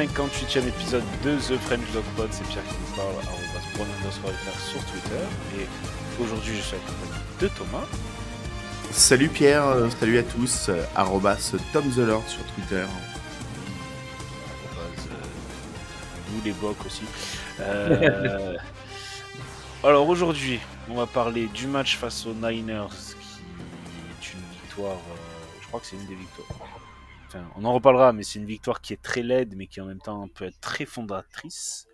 58e épisode de The French Dog Pod. C'est Pierre qui nous parle, on va se faire sur Twitter. Et aujourd'hui, je suis accompagné de Thomas. Salut Pierre, euh, salut à tous, euh, arrobas Tom the Lord sur Twitter. Nous les bocs aussi. Euh, alors aujourd'hui, on va parler du match face aux Niners qui est une victoire, je crois que c'est une des victoires on en reparlera, mais c'est une victoire qui est très laide, mais qui en même temps peut être très fondatrice.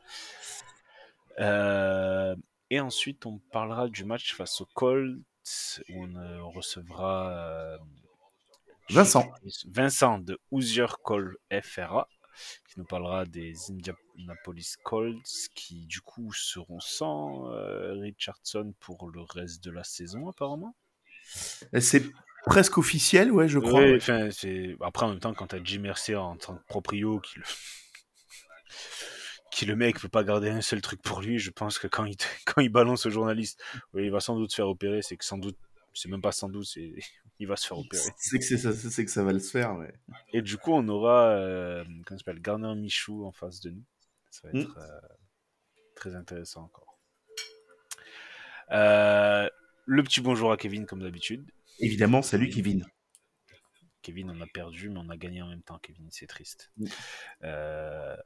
Euh, et ensuite, on parlera du match face aux Colts, où on, euh, recevra euh, Vincent. Vincent de Hoosier Call FRA, qui nous parlera des Indianapolis Colts, qui du coup seront sans Richardson pour le reste de la saison, apparemment. C'est presque officiel, ouais, je crois. Après, en même temps, quand t'as Jim Mercer en tant que proprio qui le... qui le mec veut pas garder un seul truc pour lui, je pense que quand il, quand il balance au journaliste, il va sans doute se faire opérer, c'est que sans doute, c'est même pas sans doute, c'est il va se faire opérer. C'est que, ça, c'est que ça va le faire, ouais. Et du coup, on aura, euh, comment s'appelle, Garner Michou en face de nous. Ça va hmm. être euh, très intéressant encore. Euh, le petit bonjour à Kevin, comme d'habitude. Évidemment, salut Kevin. Kevin, on a perdu, mais on a gagné en même temps, Kevin, c'est triste. Euh,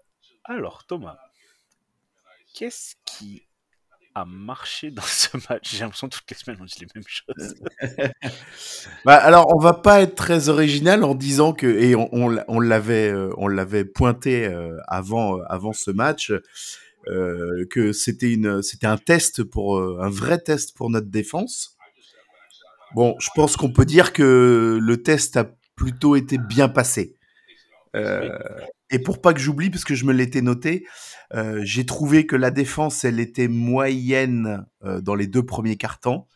alors, Thomas, qu'est-ce qui a marché dans ce match? J'ai l'impression que toutes les semaines on dit les mêmes choses. bah, alors, on va pas être très original en disant que, et on, on, l'avait, euh, on l'avait pointé euh, avant, avant ce match, que c'était une, c'était un test pour, un vrai test pour notre défense. Bon, je pense qu'on peut dire que le test a plutôt été bien passé. Euh, et pour pas que j'oublie, parce que je me l'étais noté, euh, j'ai trouvé que la défense, elle était moyenne euh, dans les deux premiers cartons,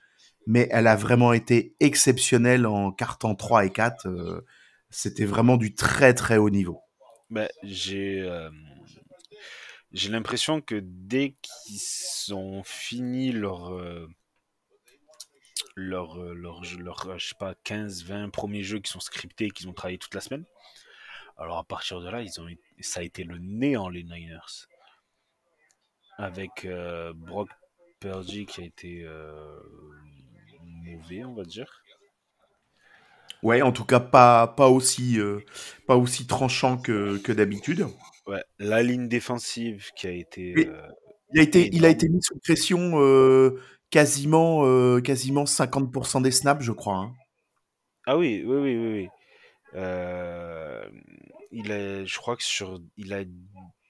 mais elle a vraiment été exceptionnelle en carton 3 et 4. C'était vraiment du très très haut niveau. Ben, j'ai j'ai l'impression que dès qu'ils ont fini leur leur, euh, leur, leur, euh, je sais pas, 15, 20 premiers jeux qui sont scriptés et qu'ils ont travaillé toute la semaine. Alors à partir de là, ils ont, ça a été le néant les Niners. Avec euh, Brock Purdy qui a été mauvais, on va dire. Ouais, en tout cas pas, pas, aussi, pas aussi tranchant que, que d'habitude. Ouais, la ligne défensive qui a été... il, a été il a été mis sous pression quasiment, euh, quasiment 50% des snaps, je crois. Hein. Ah oui, oui, oui, oui. oui. Euh, il a, je crois que sur, il a,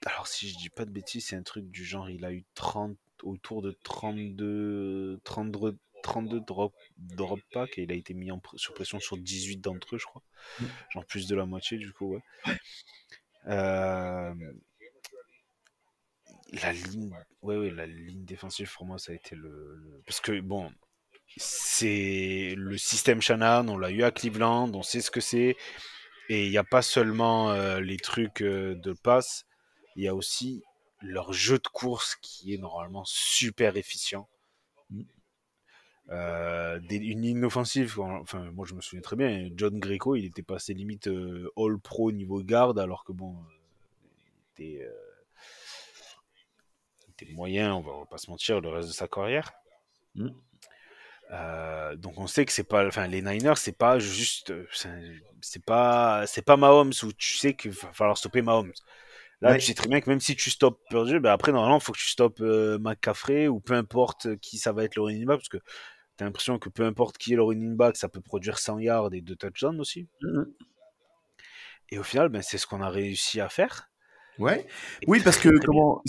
alors si je dis pas de bêtises, c'est un truc du genre, il a eu 30, autour de 32, 32, 32 drop, drop pack et il a été mis en sur pression sur 18 d'entre eux, je crois. Mmh. Genre plus de la moitié, du coup, ouais. Euh, la ligne, ouais, ouais, la ligne défensive pour moi ça a été le, parce que bon, c'est le système Shanahan, on l'a eu à Cleveland, on sait ce que c'est, et il n'y a pas seulement euh, les trucs euh, de passe, il y a aussi leur jeu de course qui est normalement super efficient. Mm. Euh, une ligne offensive, enfin moi je me souviens très bien, John Greco il était passé limite all pro niveau garde alors que bon, il était était moyen, on va, pas se mentir, le reste de sa carrière. Mm. Euh, donc on sait que c'est pas, enfin les Niners, c'est pas juste, c'est pas, c'est pas Mahomes où tu sais qu'il va falloir stopper Mahomes. Là, tu sais très bien que même si tu stoppes Purdue, ben après normalement il faut que tu stoppes euh, McCaffrey ou peu importe qui ça va être le running back parce que tu as l'impression que peu importe qui est le running back, ça peut produire 100 yards et 2 touchdowns aussi. Mm. Et au final, ben, c'est ce qu'on a réussi à faire. Ouais. Oui, parce que comment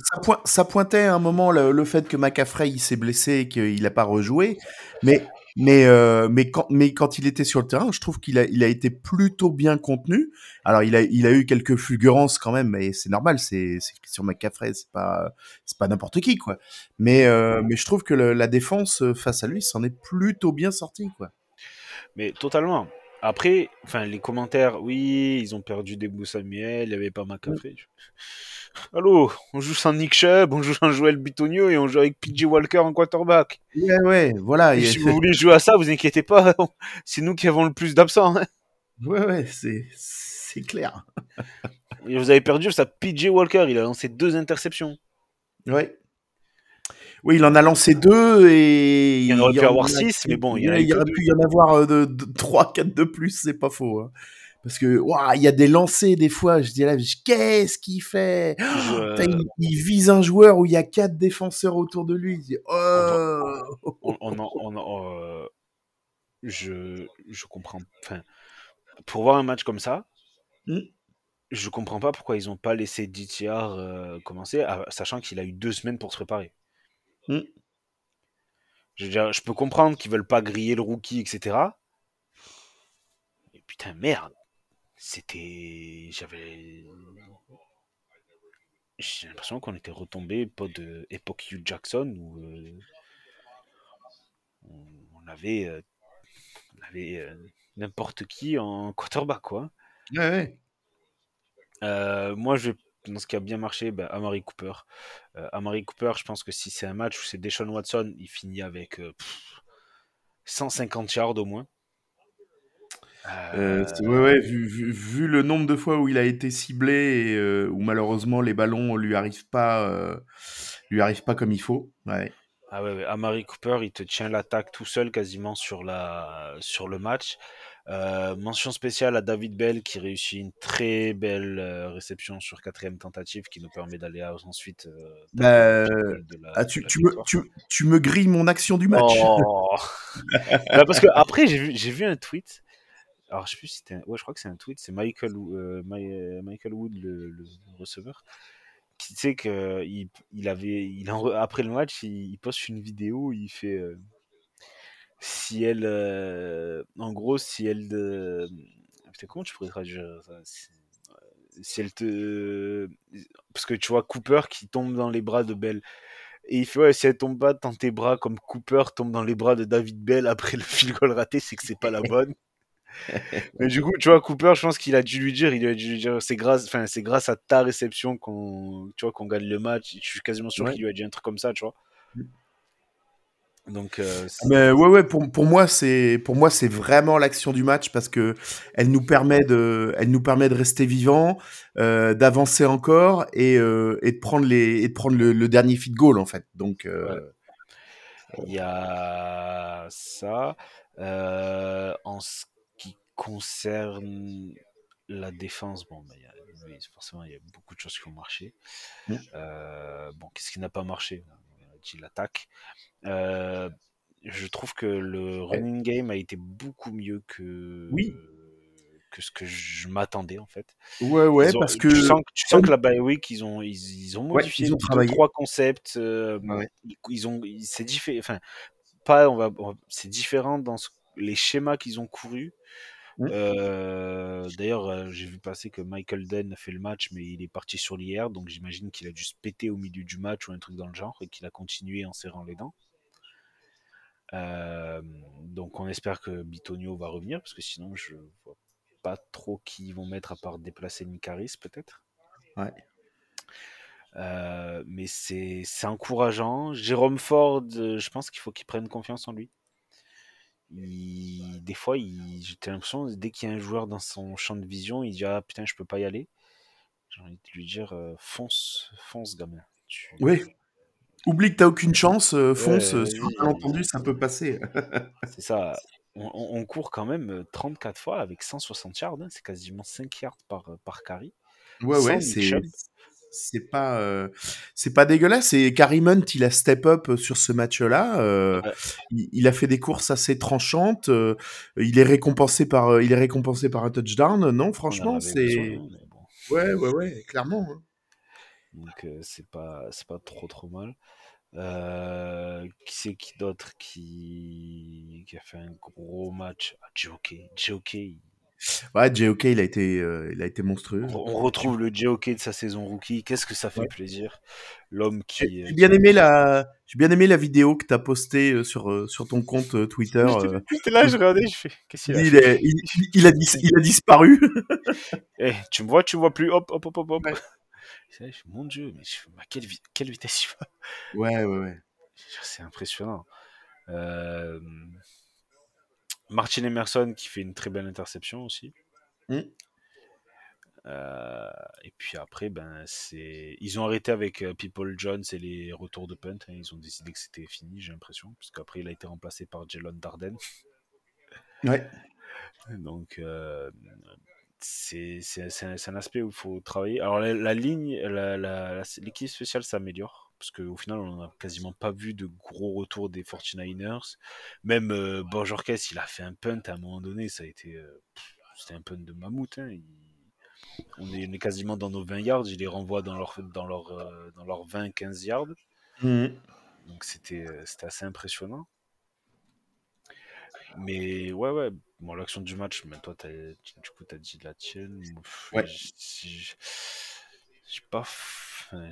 ça, pointait à un moment le, fait que McAfrey s'est blessé et qu'il n'a pas rejoué, mais mais euh, mais quand mais quand il était sur le terrain, je trouve qu'il a il a été plutôt bien contenu. Alors il a il a eu quelques fulgurances quand même, mais c'est normal, c'est sur McAfrey, c'est pas c'est pas n'importe qui quoi. Mais euh, mais je trouve que la défense face à lui s'en est plutôt bien sorti quoi. Mais totalement. Après, enfin, les commentaires, oui, ils ont perdu des bouts Samuel, il n'y avait pas McAfee. Allô, on joue sans Nick Chubb, on joue sans Joel Bitonio et on joue avec PJ Walker en quarterback. Ouais, ouais, voilà. si vous voulez jouer à ça, vous inquiétez pas, c'est nous qui avons le plus d'absents. Hein. Ouais, ouais, c'est, c'est clair. Et vous avez perdu ça. PJ Walker, il a lancé deux interceptions. Ouais. Oui, il en a lancé deux et Il y en aurait pu en avoir a- six, mais bon, il y en a il aurait pu y en avoir euh, de, de, 3, 4 de plus, c'est pas faux. hein. Parce que, il y a des lancers des fois, je dis là, qu'est-ce qu'il fait? Je- Putain, il, il vise un joueur où il y a quatre défenseurs autour de lui. Il oh on, on on euh, je, je comprends. Enfin, pour voir un match comme ça, Hmm. je comprends pas pourquoi ils ont pas laissé DTR euh, commencer, à- sachant qu'il a eu deux semaines pour se préparer. Hmm. Je, veux dire, je peux comprendre qu'ils veulent pas griller le rookie, etc. Mais putain, merde. C'était. J'avais. J'ai l'impression qu'on était retombé pas de époque Hugh Jackson où euh, on, on avait, euh, on avait euh, n'importe qui en quarterback quoi. Ouais, ouais. Euh, moi je vais dans ce qui a bien marché, ben, Amari Cooper. Euh, Amari Cooper, je pense que si c'est un match où c'est Deshaun Watson, il finit avec euh, pff, 150 yards au moins. Euh, ouais, ouais, vu, vu, vu le nombre de fois où il a été ciblé et euh, où malheureusement les ballons lui arrivent pas, euh, lui arrivent pas comme il faut. Ouais. Ah ouais, Amari Cooper, il te tient l'attaque tout seul quasiment sur, la, sur le match. Euh, mention spéciale à David Bell qui réussit une très belle euh, réception sur quatrième tentative qui nous permet d'aller à- ensuite euh, Bah, de la- Ah, tu, me, victoire. tu, tu me grilles mon action du match. Oh. Bah, parce que après j'ai vu, un tweet. Alors je sais plus si c'était, un- ouais je crois que c'est un tweet. C'est Michael, euh, My- Michael Wood le, le receveur qui sait que il, il avait, il après le match il, il poste une vidéo. où Il fait si elle, euh, en gros si elle de, putain, comment tu pourrais traduire ça? Si, si elle te, parce que tu vois Cooper qui tombe dans les bras de Bell. Et il fait ouais, si elle tombe pas dans tes bras comme Cooper tombe dans les bras de David Bell après le field goal raté, c'est que c'est pas la bonne. Mais du coup, tu vois, Cooper, je pense qu'il a dû lui dire, il a dû lui dire, c'est grâce, enfin, c'est grâce à ta réception qu'on, tu vois, qu'on gagne le match. Je suis quasiment sûr Ouais. qu'il lui a dit un truc comme ça, tu vois. Donc, euh, Mais ouais, ouais, pour, pour moi, c'est pour moi, c'est vraiment l'action du match parce que elle nous permet de, elle nous permet de rester vivant, euh, d'avancer encore et, euh, et de prendre les, et de prendre le, le dernier feed goal en fait. Donc, il y a ça. En ce qui concerne la défense, bon, bah, il y a, oui, forcément, il y a beaucoup de choses qui ont marché. Mm. Euh, bon, qu'est-ce qui n'a pas marché? On a dit l'attaque. Euh, je trouve que le running game a été beaucoup mieux que, Oui. que ce que je m'attendais en fait. ouais, ouais, ont- parce que tu sens, tu sens que la bye week ils ont ils, ils ont Ouais, modifié ils ont deux, travaillé. trois concepts. euh, Ouais. ils, ont c'est différent. Enfin, pas on va c'est différent dans ce- les schémas qu'ils ont courus. Mm. Euh, D'ailleurs, euh, j'ai vu passer que Michael Den a fait le match, mais il est parti sur l'IR, donc j'imagine qu'il a dû se péter au milieu du match ou un truc dans le genre et qu'il a continué en serrant les dents. Euh, donc on espère que Bitonio va revenir parce que sinon je vois pas trop qui ils vont mettre à part déplacer Mikaris peut-être. Ouais. Euh, mais c'est c'est encourageant. Jérôme Ford, euh, je pense qu'il faut qu'il prenne confiance en lui. Il- des fois, j'ai l'impression, dès qu'il y a un joueur dans son champ de vision, il dit Ah putain, je peux pas y aller. J'ai envie de lui dire euh, Fonce, fonce, gamin. Tu- ouais. Oublie que t'as aucune chance, euh, fonce. Ouais, sur un malentendu, ça peut passer. C'est ça. On, court quand même euh, 34 fois avec 160 yards. hein. C'est quasiment 5 yards par, euh, par carry. Ouais, ouais, c'est c'est pas euh, c'est pas dégueulasse. Et Karim Hunt, il a step up sur ce match-là. euh, Ouais. il, il a fait des courses assez tranchantes. euh, il est récompensé par euh, il est récompensé par un touchdown. Non, On en franchement, c'est hein, bon. ouais, ouais, ouais, clairement. hein. Donc euh, c'est pas c'est pas trop trop mal. Euh, qui c'est qui d'autre qui... qui a fait un gros match? Ah, JOK. Ouais, JOK, il a été euh, il a été monstrueux. on retrouve le JOK de sa saison rookie. Qu'est-ce que ça fait Ouais. plaisir? L'homme qui. j'ai bien aimé la j'ai bien aimé la vidéo que t'as postée euh, sur sur ton compte Twitter. J'étais là, je regardais, je fais. Qu'est-ce qu'il a il, fait? est- il, il- il a dis- il a disparu. Eh, tu me vois, tu me vois plus. Hop, hop, hop, hop, hop. Je Mon Dieu, mais je fais, à quelle, vi- quelle vitesse il va Ouais, ouais, ouais. C'est impressionnant. Euh, Martin Emerson qui fait une très belle interception aussi. Hmm. Euh, et puis après, ben, c'est... ils ont arrêté avec euh, People Jones et les retours de punt. hein. Ils ont décidé que c'était fini, j'ai l'impression. Parce qu'après, il a été remplacé par Jalen Darden. Ouais. Donc, euh, c'est, un, aspect où il faut travailler. Alors, la, la ligne, l'équipe spéciale s'améliore. Parce qu'au final, on n'a quasiment pas vu de gros retours des 49ers. Même euh, Bojorquez, il a fait un punt à un moment donné. Ça a été. euh, c'était un punt de mammouth. hein. Il- on, est, on est quasiment dans nos 20 yards. Il les renvoie dans leur, dans leur, euh, dans leurs 20-15 yards. Mhm. Donc, euh, c'était assez impressionnant. Mais ouais, ouais. Bon, l'action du match, mais toi, t'as, tu- du coup, t'as dit la tienne. Pff, Ouais. J'ai pas,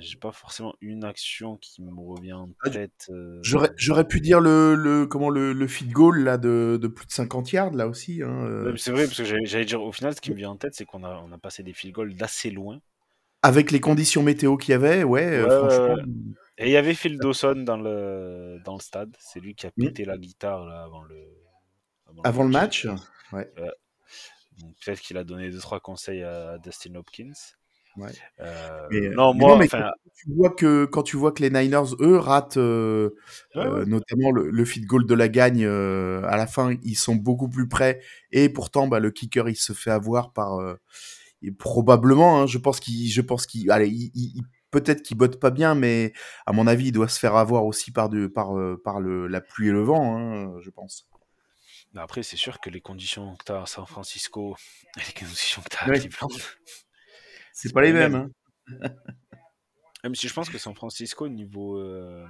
j'ai pas forcément une action qui me revient en Ah, tête. euh, J'aurais, j'aurais pu dire le, le, comment, le, le feed goal là, de, de plus de 50 yards, là aussi. Hein, euh, C'est vrai, parce que j'allais dire, au final, ce qui me vient en tête, c'est qu'on a, on a passé des field goals d'assez loin. Avec les conditions météo qu'il y avait, ouais, euh, Ouais, franchement. Et il y avait Phil Dawson dans le, dans le stade. C'est lui qui a Mm. pété la guitare là, avant le, Avant le match, ouais. Donc peut-être qu'il a donné deux trois conseils à Dustin Hopkins. Ouais. Euh, Mais, non, mais moi, non, mais enfin, quand tu vois que quand tu vois que les Niners eux ratent euh, Ouais, euh, ouais. notamment le, le feed goal de la gagne euh, à la fin ils sont beaucoup plus près et pourtant bah, le kicker il se fait avoir par et probablement hein, je pense qu'il je pense qu'il allez il, il- il- peut-être qu'il botte pas bien mais à mon avis il doit se faire avoir aussi par de par par le la pluie et le vent hein, je pense mais après, c'est sûr que les conditions que tu as à San Francisco et les conditions que tu as à Ouais. Cleveland, c'est pas les mêmes hein. même si je pense que San Francisco, niveau, euh,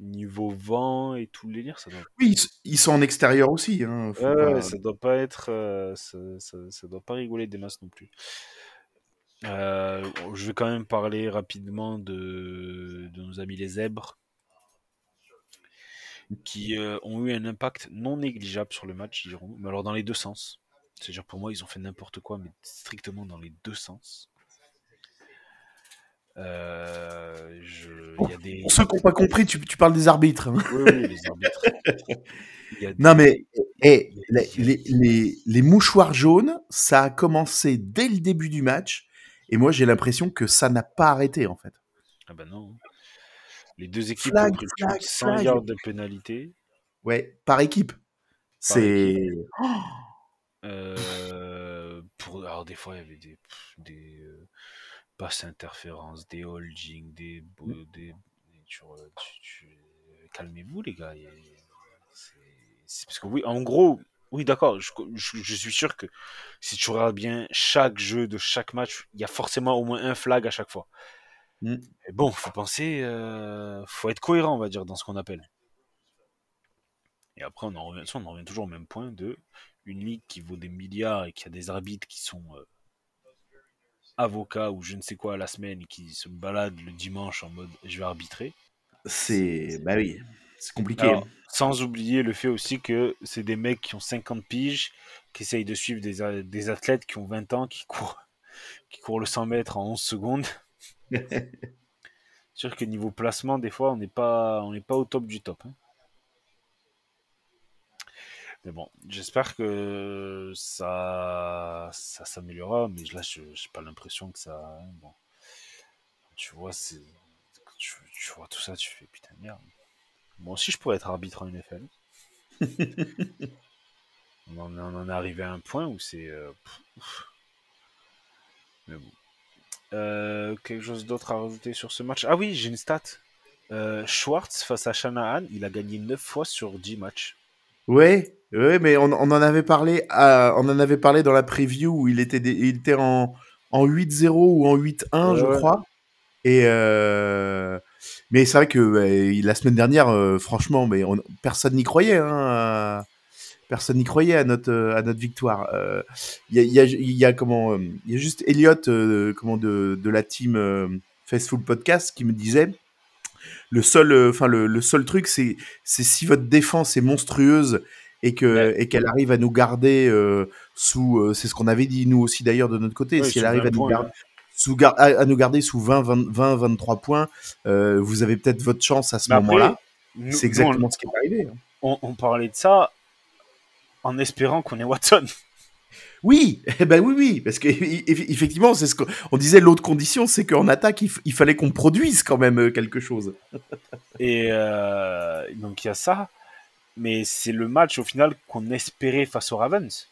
niveau vent et tout le délire, ça doit, oui ils, sont en extérieur aussi hein, Ouais, pas- ouais, ça doit pas être. euh, ça, ça- ça doit pas rigoler des masses non plus. Euh, je vais quand même parler rapidement de, de nos amis les zèbres qui euh, ont eu un impact non négligeable sur le match. Mais alors dans les deux sens. C'est-à-dire pour moi, ils ont fait n'importe quoi, mais strictement dans les deux sens. Euh, je- y a des. pour ceux qui n'ont pas compris tu, tu parles des arbitres hein. Oui, oui, les arbitres. Non, mais eh, il y a- les, les, les- les mouchoirs jaunes, ça a commencé dès le début du match. Et moi, j'ai l'impression que ça n'a pas arrêté, en fait. Ah ben non. Les deux équipes Flag, ont pris plus flag, de 100 flag. yards de pénalité. Ouais, par équipe. C'est. Euh, pour, alors des fois, il y avait des, des euh, passes interférences, des holdings, des... des- tu re- tu- tu- Calmez-vous les gars. c'est- c'est parce que oui, en gros, oui d'accord, je, je- je suis sûr que si tu regardes bien chaque jeu de chaque match, il y a forcément au moins un flag à chaque fois. Mm. Mais bon, faut penser, euh, faut être cohérent, on va dire, dans ce qu'on appelle. Et après, on en revient, ça, on en revient toujours au même point de une ligue qui vaut des milliards et qui a des arbitres qui sont euh, avocats ou je ne sais quoi à la semaine et qui se baladent le dimanche en mode je vais arbitrer. C'est. Bah oui, c'est compliqué. Alors, sans oublier le fait aussi que c'est des mecs qui ont 50 piges, qui essayent de suivre des, des athlètes qui ont 20 ans, qui courent, qui courent le 100 mètres en 11 secondes. Sûr que niveau placement, des fois, on n'est pas, on pas au top du top. hein. Mais bon, j'espère que ça, ça s'améliorera, mais là, je n'ai pas l'impression que ça. hein, Bon. Tu vois, tu, vois tout ça, tu fais putain de merde. Moi aussi, je pourrais être arbitre en NFL. on, en, on en est arrivé à un point où c'est. euh, mais bon. Euh, quelque chose d'autre à rajouter sur ce match? Ah oui, j'ai une stat. Euh, Schwartz face à Shanahan, il a gagné 9 fois sur 10 matchs. Ouais, ouais, mais on, on en avait parlé, à- on en avait parlé dans la preview où il était, des- il était en, en 8-0 ou en 8-1, Ouais, je ouais. crois. Et euh, mais c'est vrai que la semaine dernière, euh, franchement, mais on- personne n'y croyait. Hein, à- personne n'y croyait à notre, euh, à notre victoire. Euh, Il y, a, il y, a, il y a comment, euh, il y a juste Elliot, euh, comment de, de la team euh, Fastful Podcast, qui me disait. Le seul, euh, enfin le, le seul truc, c'est c'est si votre défense est monstrueuse et que Ouais. et qu'elle arrive à nous garder euh, sous, euh, c'est ce qu'on avait dit nous aussi d'ailleurs de notre côté, Ouais, si elle arrive 20 à nous garder sous gar- à, à nous garder sous 20, 20, 20 23 points, euh, vous avez peut-être votre chance à ce moment-là. C'est nous, exactement ce qui est arrivé. hein. on, on parlait de ça en espérant qu'on ait Watson. Oui, eh ben oui, oui, parce que effectivement, c'est ce qu'on disait. L'autre condition, c'est qu'en attaque, il, fallait qu'on produise quand même euh, quelque chose. Et euh, donc il y a ça, mais c'est le match au final qu'on espérait face aux Ravens.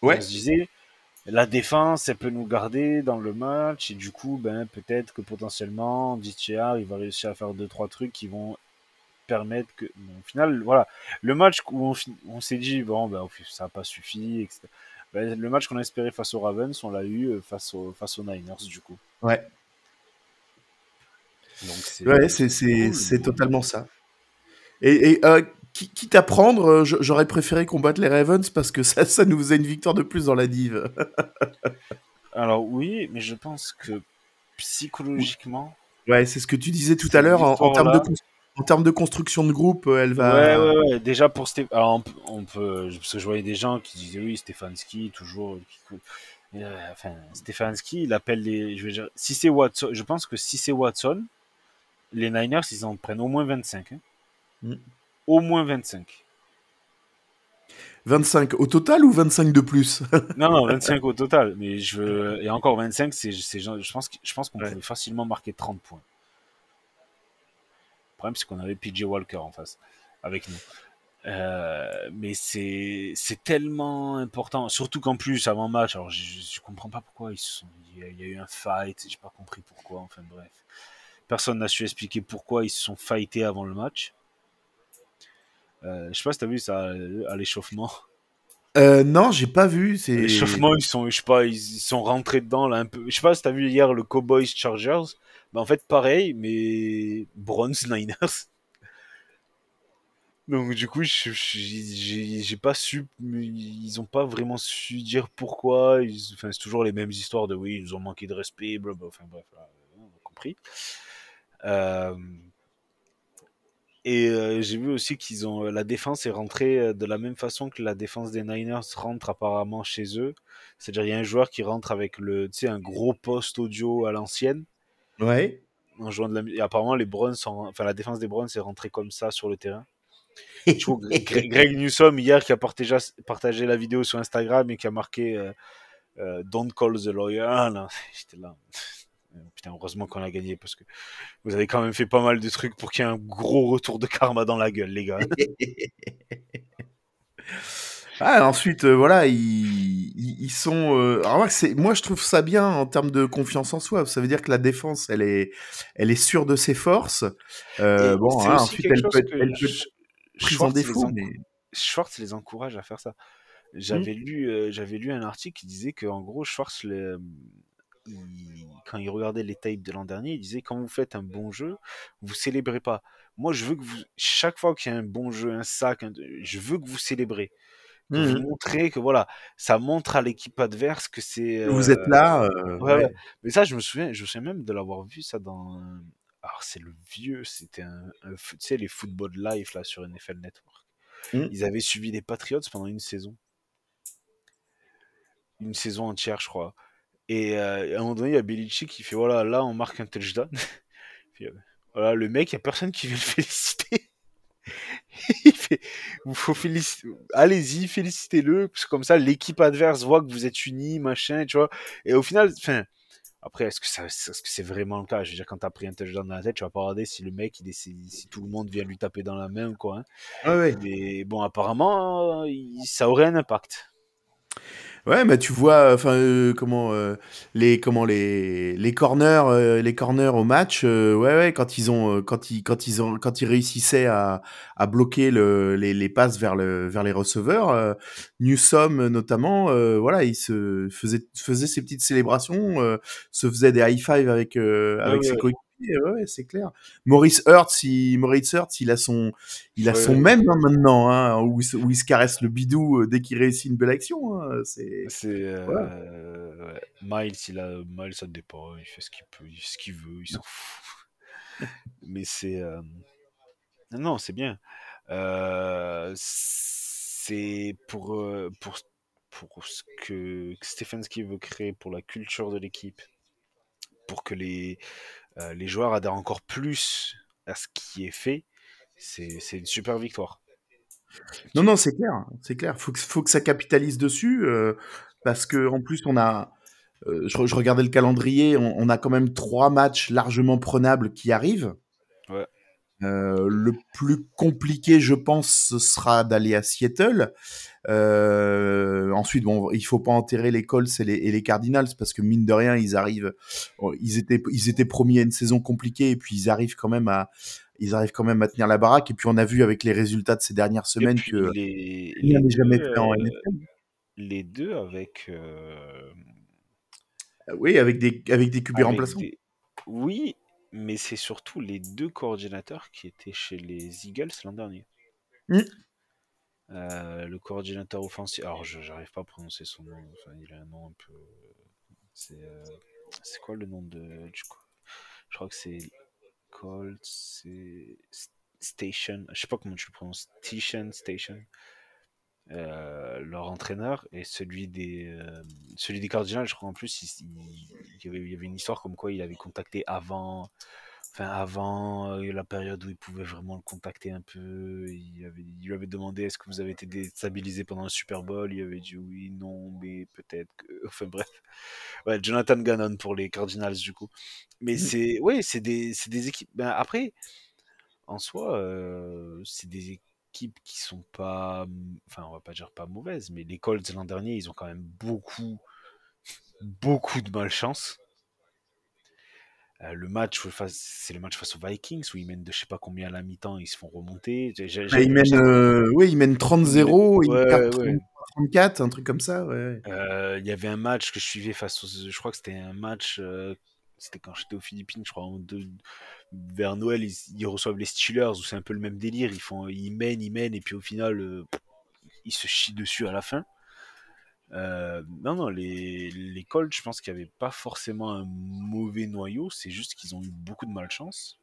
Ouais. On se disait, la défense, elle peut nous garder dans le match, et du coup, ben peut-être que potentiellement, DTR, il va réussir à faire deux trois trucs qui vont permettre que, au final, voilà, le match où on, s'est dit bon, ben ça n'a pas suffi, etc. Ben, le match qu'on a espéré face aux Ravens, on l'a eu euh, face, aux, face aux Niners, du coup. Ouais. ouais, c'est totalement ça. Et, et euh, quitte à prendre, euh, j'aurais préféré combattre les Ravens parce que ça, ça nous faisait une victoire de plus dans la div. Alors oui, mais je pense que psychologiquement. Ouais, c'est ce que tu disais tout à l'heure en, termes de en termes de construction de groupe, euh, elle va. Ouais, ouais, ouais. Déjà pour Stéphane. On, peut. Parce que je voyais des gens qui disaient oui, Stefanski, toujours. Euh, enfin, Stefanski, il appelle les. Je veux dire, si c'est Watson. Je pense que si c'est Watson, les Niners, ils en prennent au moins 25. Hein. Mm. Au moins 25. 25 au total ou 25 de plus? Non, non, 25 au total. Mais je veux... Et encore 25, c'est, je pense, je pense qu'on peut facilement marquer 30 points problème, c'est qu'on avait PJ Walker en face avec nous. Euh, mais c'est c'est tellement important, surtout qu'en plus avant match, alors je, je, comprends pas pourquoi ils sont, il y, a, eu un fight, j'ai pas compris pourquoi. Enfin bref, personne n'a su expliquer pourquoi ils se sont fightés avant le match. Euh, je sais pas si t'as vu ça à l'échauffement. Euh, non, j'ai pas vu. C'est l'échauffement, ils sont, je sais pas, ils, sont rentrés dedans là un peu. Je sais pas si t'as vu hier le Cowboys Chargers. Bah, en fait, pareil, mais Bronze Niners. Donc du coup, j'ai pas su, ils ont pas vraiment su dire pourquoi. Enfin, c'est toujours les mêmes histoires de oui, ils nous ont manqué de respect, blablabla. Enfin bref, on a compris. Euh, et euh, j'ai vu aussi qu'ils ont la défense est rentrée euh, de la même façon que la défense des Niners rentre apparemment chez eux. C'est-à-dire il y a un joueur qui rentre avec le, un gros poste audio à l'ancienne. Ouais. En jouant de la... Et apparemment les Browns, sont... enfin la défense des Browns est rentrée comme ça sur le terrain. Greg Newsom hier qui a partagé, partagé la vidéo sur Instagram et qui a marqué euh, Don't call the lawyer. Ah, j'étais là. Putain, heureusement qu'on a gagné parce que vous avez quand même fait pas mal de trucs pour qu'il y ait un gros retour de karma dans la gueule, les gars. ah, ensuite, euh, voilà, ils, ils, sont. Euh... Alors, moi, je trouve ça bien en termes de confiance en soi. Ça veut dire que la défense, elle est, elle est sûre de ses forces. Euh, bon, hein, ensuite, elle peut, elle peut prise en défaut. Mais... Schwartz les encourage à faire ça. J'avais mmh. lu, euh, j'avais lu un article qui disait que en gros, Schwartz quand il regardait les tapes de l'an dernier, il disait quand vous faites un bon jeu, vous célébrez pas. Moi, je veux que vous, chaque fois qu'il y a un bon jeu, un sac, je veux que vous célébrez. Vous mmh montrez que voilà, ça montre à l'équipe adverse que c'est. Vous êtes là. Euh, ouais, Mais ça, je me souviens, je me souviens même de l'avoir vu ça dans. Alors c'est le vieux, c'était un, tu sais les football live là sur NFL Network. Mmh. Ils avaient suivi les Patriots pendant une saison, une saison entière, je crois. Et euh, à un moment donné, il y a Belichick qui fait voilà, là on marque un touchdown. Puis, euh, voilà, le mec, il n'y a personne qui vient le féliciter. il fait faut féliciter, allez-y, félicitez-le, parce que comme ça l'équipe adverse voit que vous êtes unis, machin, tu vois. Et au final, enfin, après, est-ce que ça, est-ce que c'est vraiment le cas? Je veux dire, quand t'as pris un touchdown dans la tête, tu vas pas regarder si le mec, il est, si, tout le monde vient lui taper dans la main ou quoi. Hein. Ah ouais. Mais bon, apparemment, ça aurait un impact. Ouais, mais tu vois, enfin, euh, comment euh, les comment les les corners, euh, les corners au match, ouais, ouais, quand ils ont quand ils quand ils ont quand ils réussissaient à, à bloquer le, les, les passes vers le vers les receveurs, Newsom notamment, voilà, il se faisait faisait ses petites célébrations, se faisait des high five avec avec ses coéquipiers ouais, c'est clair. Maurice Hurts, il, Maurice Hurts, il a son, il a son même hein, maintenant, hein, où, il se caresse le bidou euh, dès qu'il réussit une belle action. Hein, c'est. Euh, Miles, il a Miles, ça dépend. Il fait ce qu'il peut, ce qu'il veut, il s'en fout. Mais c'est, euh, non, c'est bien. c'est pour pour pour ce que Stefanski veut créer pour la culture de l'équipe, pour que les euh, les joueurs adhèrent encore plus à ce qui est fait, c'est une super victoire. Non, non, c'est clair, c'est clair. Faut que, faut que ça capitalise dessus, euh, parce que en plus on a, euh, je, je regardais le calendrier, on, on a quand même trois matchs largement prenables qui arrivent. Ouais. Euh, le plus compliqué, je pense, ce sera d'aller à Seattle. Euh, ensuite, bon, il faut pas enterrer les Colts et les, et les Cardinals parce que mine de rien, ils arrivent, ils étaient, ils étaient promis à une saison compliquée et puis ils arrivent quand même à, ils arrivent quand même à tenir la baraque. Et puis on a vu avec les résultats de ces dernières semaines que les, jamais fait en euh, NFL. les deux avec, euh, Oui, avec des, avec des QB remplaçants. des... Oui, mais c'est surtout les deux coordinateurs qui étaient chez les Eagles l'an dernier. Mm. Euh, le coordinateur offensif, alors je j'arrive pas à prononcer son nom, enfin, il a un nom un peu. C'est euh, quoi le nom de. du Je crois que c'est Colt, c'est Station, je sais pas comment tu le prononces, Station, Station. Euh, leur entraîneur et celui des euh, celui des Cardinals je crois en plus il, y avait, il y avait une histoire comme quoi il avait contacté avant enfin avant euh, la période où il pouvait vraiment le contacter un peu. Il, avait, il lui avait demandé est-ce que vous avez été déstabilisé pendant le Super Bowl? Il avait dit oui non mais peut-être que enfin bref. Ouais Jonathan Gannon pour les Cardinals du coup. Mais Mm. c'est ouais c'est des c'est des équipes ben, après en soi, c'est des équipes qui sont pas, enfin, on va pas dire pas mauvaises, mais les Colts l'an dernier, ils ont quand même beaucoup, beaucoup de malchance. Euh, le match, face- c'est le match face aux Vikings où ils mènent de je sais pas combien à la mi-temps, ils se font remonter. J'ai- j'ai- Bah, ils mènent, euh, oui, ils mènent ils mènent- 30-0, ils ouais, perdent ouais. 34, un truc comme ça, ouais. Euh, Il y avait un match que je suivais face aux, je crois que c'était un match, euh, c'était quand j'étais aux Philippines, je crois, vers Noël, ils, ils reçoivent les Steelers où c'est un peu le même délire. Ils font, ils mènent, ils mènent et puis au final, euh, ils se chient dessus à la fin. Euh, non, non, les, les Colts, je pense qu'il n'y avait pas forcément un mauvais noyau, c'est juste qu'ils ont eu beaucoup de malchance.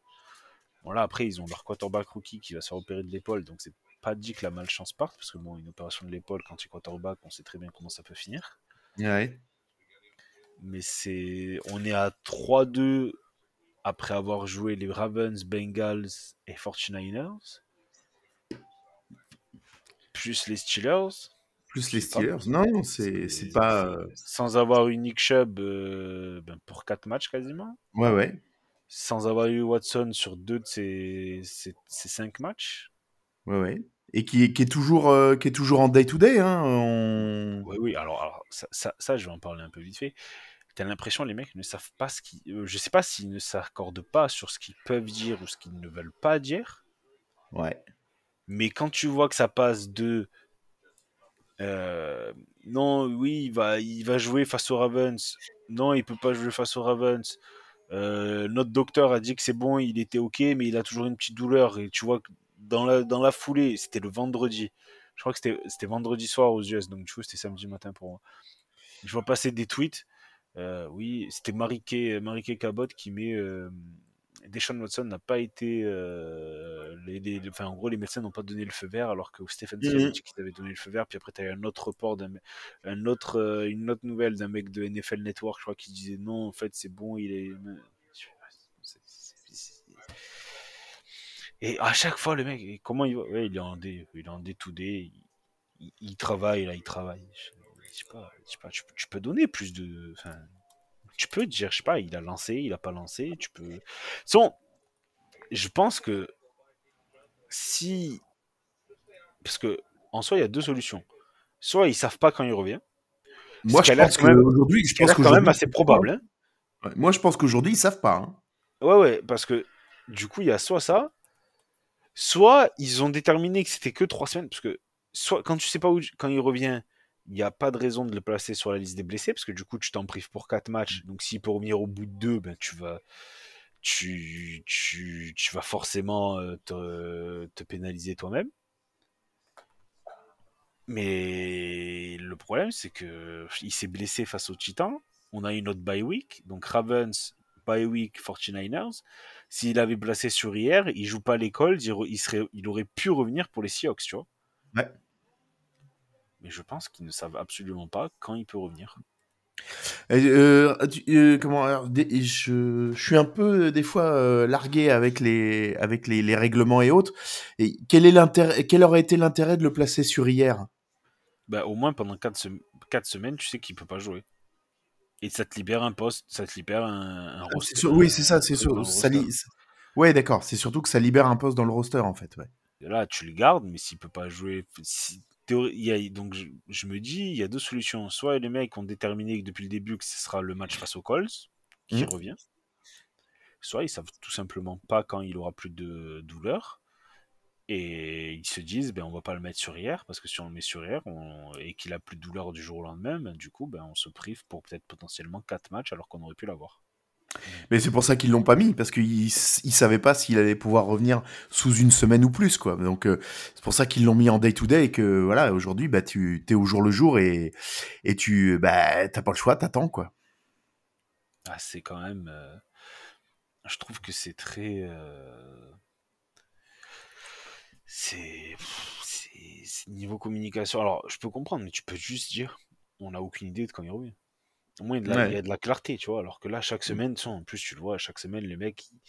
Bon, là, après, ils ont leur quarterback rookie qui va se faire opérer de l'épaule, donc c'est pas dit que la malchance parte, parce que bon, une opération de l'épaule, quand tu es quarterback, on sait très bien comment ça peut finir. Ouais. Mais c'est. On est à 3-2 après avoir joué les Ravens, Bengals et 49ers. Plus les Steelers. Plus les pas Steelers. mal. Non, c'est pas. euh, Sans avoir eu Nick Chubb euh, ben, pour 4 matchs quasiment. Ouais, ouais. Sans avoir eu Watson sur 2 de ces 5 matchs. Ouais, ouais. Et qui, est- qui est toujours, euh, qui est toujours en day-to-day. Hein. On... Oui, oui, alors, alors ça, ça, ça, je vais en parler un peu vite fait. T'as l'impression les mecs ne savent pas ce qu'ils. euh, je sais pas s'ils ne s'accordent pas sur ce qu'ils peuvent dire ou ce qu'ils ne veulent pas dire. Ouais. Mais quand tu vois que ça passe de euh, non, oui, il va, il va jouer face aux Ravens. Non, il peut pas jouer face aux Ravens. Euh, notre docteur a dit que c'est bon, il était ok, mais il a toujours une petite douleur. Et tu vois que dans la, dans la foulée, c'était le vendredi. Je crois que c'était vendredi soir aux US, donc du coup c'était samedi matin pour moi. Je vois passer des tweets. Euh, oui, c'était Mariké, Mariké Cabot qui met euh, Deshaun Watson n'a pas été. euh, les, les- enfin, en gros, les médecins n'ont pas donné le feu vert, alors que Stefanski Mhm. avait dit qu'il avait donné le feu vert. Puis après, tu as eu un autre report, d'un un autre, une autre nouvelle d'un mec de NFL Network, je crois, qui disait non, en fait, c'est bon, il est. Et à chaque fois, le mec, comment il va Ouais, il est en D, il est en D2D, il, il- il travaille, là, il travaille. Je, je sais pas, je sais pas tu, tu peux donner plus de. Enfin, tu peux dire, je sais pas, il a lancé, il a pas lancé, tu peux. Son, je pense que si. Parce que, en soi, il y a deux solutions. Soit ils savent pas quand il revient. Moi, je pense qu'aujourd'hui, je pense quand même assez probable. Hein. Ouais, Moi, je pense qu'aujourd'hui, ils savent pas. hein. Ouais, ouais, parce que du coup, il y a soit ça, soit ils ont déterminé que c'était que trois semaines, parce que soit quand tu sais pas où, quand il revient, il n'y a pas de raison de le placer sur la liste des blessés, parce que du coup, tu t'en prives pour quatre matchs. Donc, s'il peut revenir au bout de deux, ben, tu vas, tu, tu, tu vas forcément euh, te, te pénaliser toi-même. Mais le problème, c'est que il s'est blessé face aux Titans. On a une autre bye week, donc Ravens, bye week 49ers. S'il avait placé sur hier, il joue pas à l'école, il, il serait, il aurait pu revenir pour les Seahawks, tu vois. Ouais. Mais je pense qu'ils ne savent absolument pas quand il peut revenir. Euh, euh, comment je, je suis un peu des fois euh, largué avec les avec les, les règlements et autres. Et quel est l'intérêt Quel aurait été l'intérêt de le placer sur hier? Bah, au moins pendant 4, semaines, tu sais qu'il peut pas jouer. Et ça te libère un poste, ça te libère un, un C'est roster. sur- Oui, c'est ça. C'est le ça li- Ouais, d'accord. C'est surtout que ça libère un poste dans le roster en fait. Ouais. Et Là, tu le gardes, mais s'il peut pas jouer, si, y a- donc je, je me dis, il y a deux solutions. Soit les mecs ont déterminé depuis le début que ce sera le match face aux Colts qui Mhm. revient. Soit ils savent tout simplement pas quand il aura plus de douleur. Et ils se disent, ben, on va pas le mettre sur hier, parce que si on le met sur hier on- et qu'il a plus de douleur du jour au lendemain, ben, du coup, ben, on se prive pour peut-être potentiellement 4 matchs alors qu'on aurait pu l'avoir. Mais c'est pour ça qu'ils l'ont pas mis parce qu'ils ils savaient pas s'il allait pouvoir revenir sous une semaine ou plus quoi. Donc euh, c'est pour ça qu'ils l'ont mis en day to day et que voilà aujourd'hui bah tu es au jour le jour et et tu bah t'as pas le choix t'attends quoi. Ah, c'est quand même. euh, je trouve que c'est très. euh, c'est. niveau communication. Alors, je peux comprendre, mais tu peux juste dire on n'a aucune idée de quand il revient. Au moins, il y a de la, il y Ouais. a de la clarté, tu vois. Alors que là, chaque semaine, tu sais, en plus, tu le vois, chaque semaine, les mecs. ils-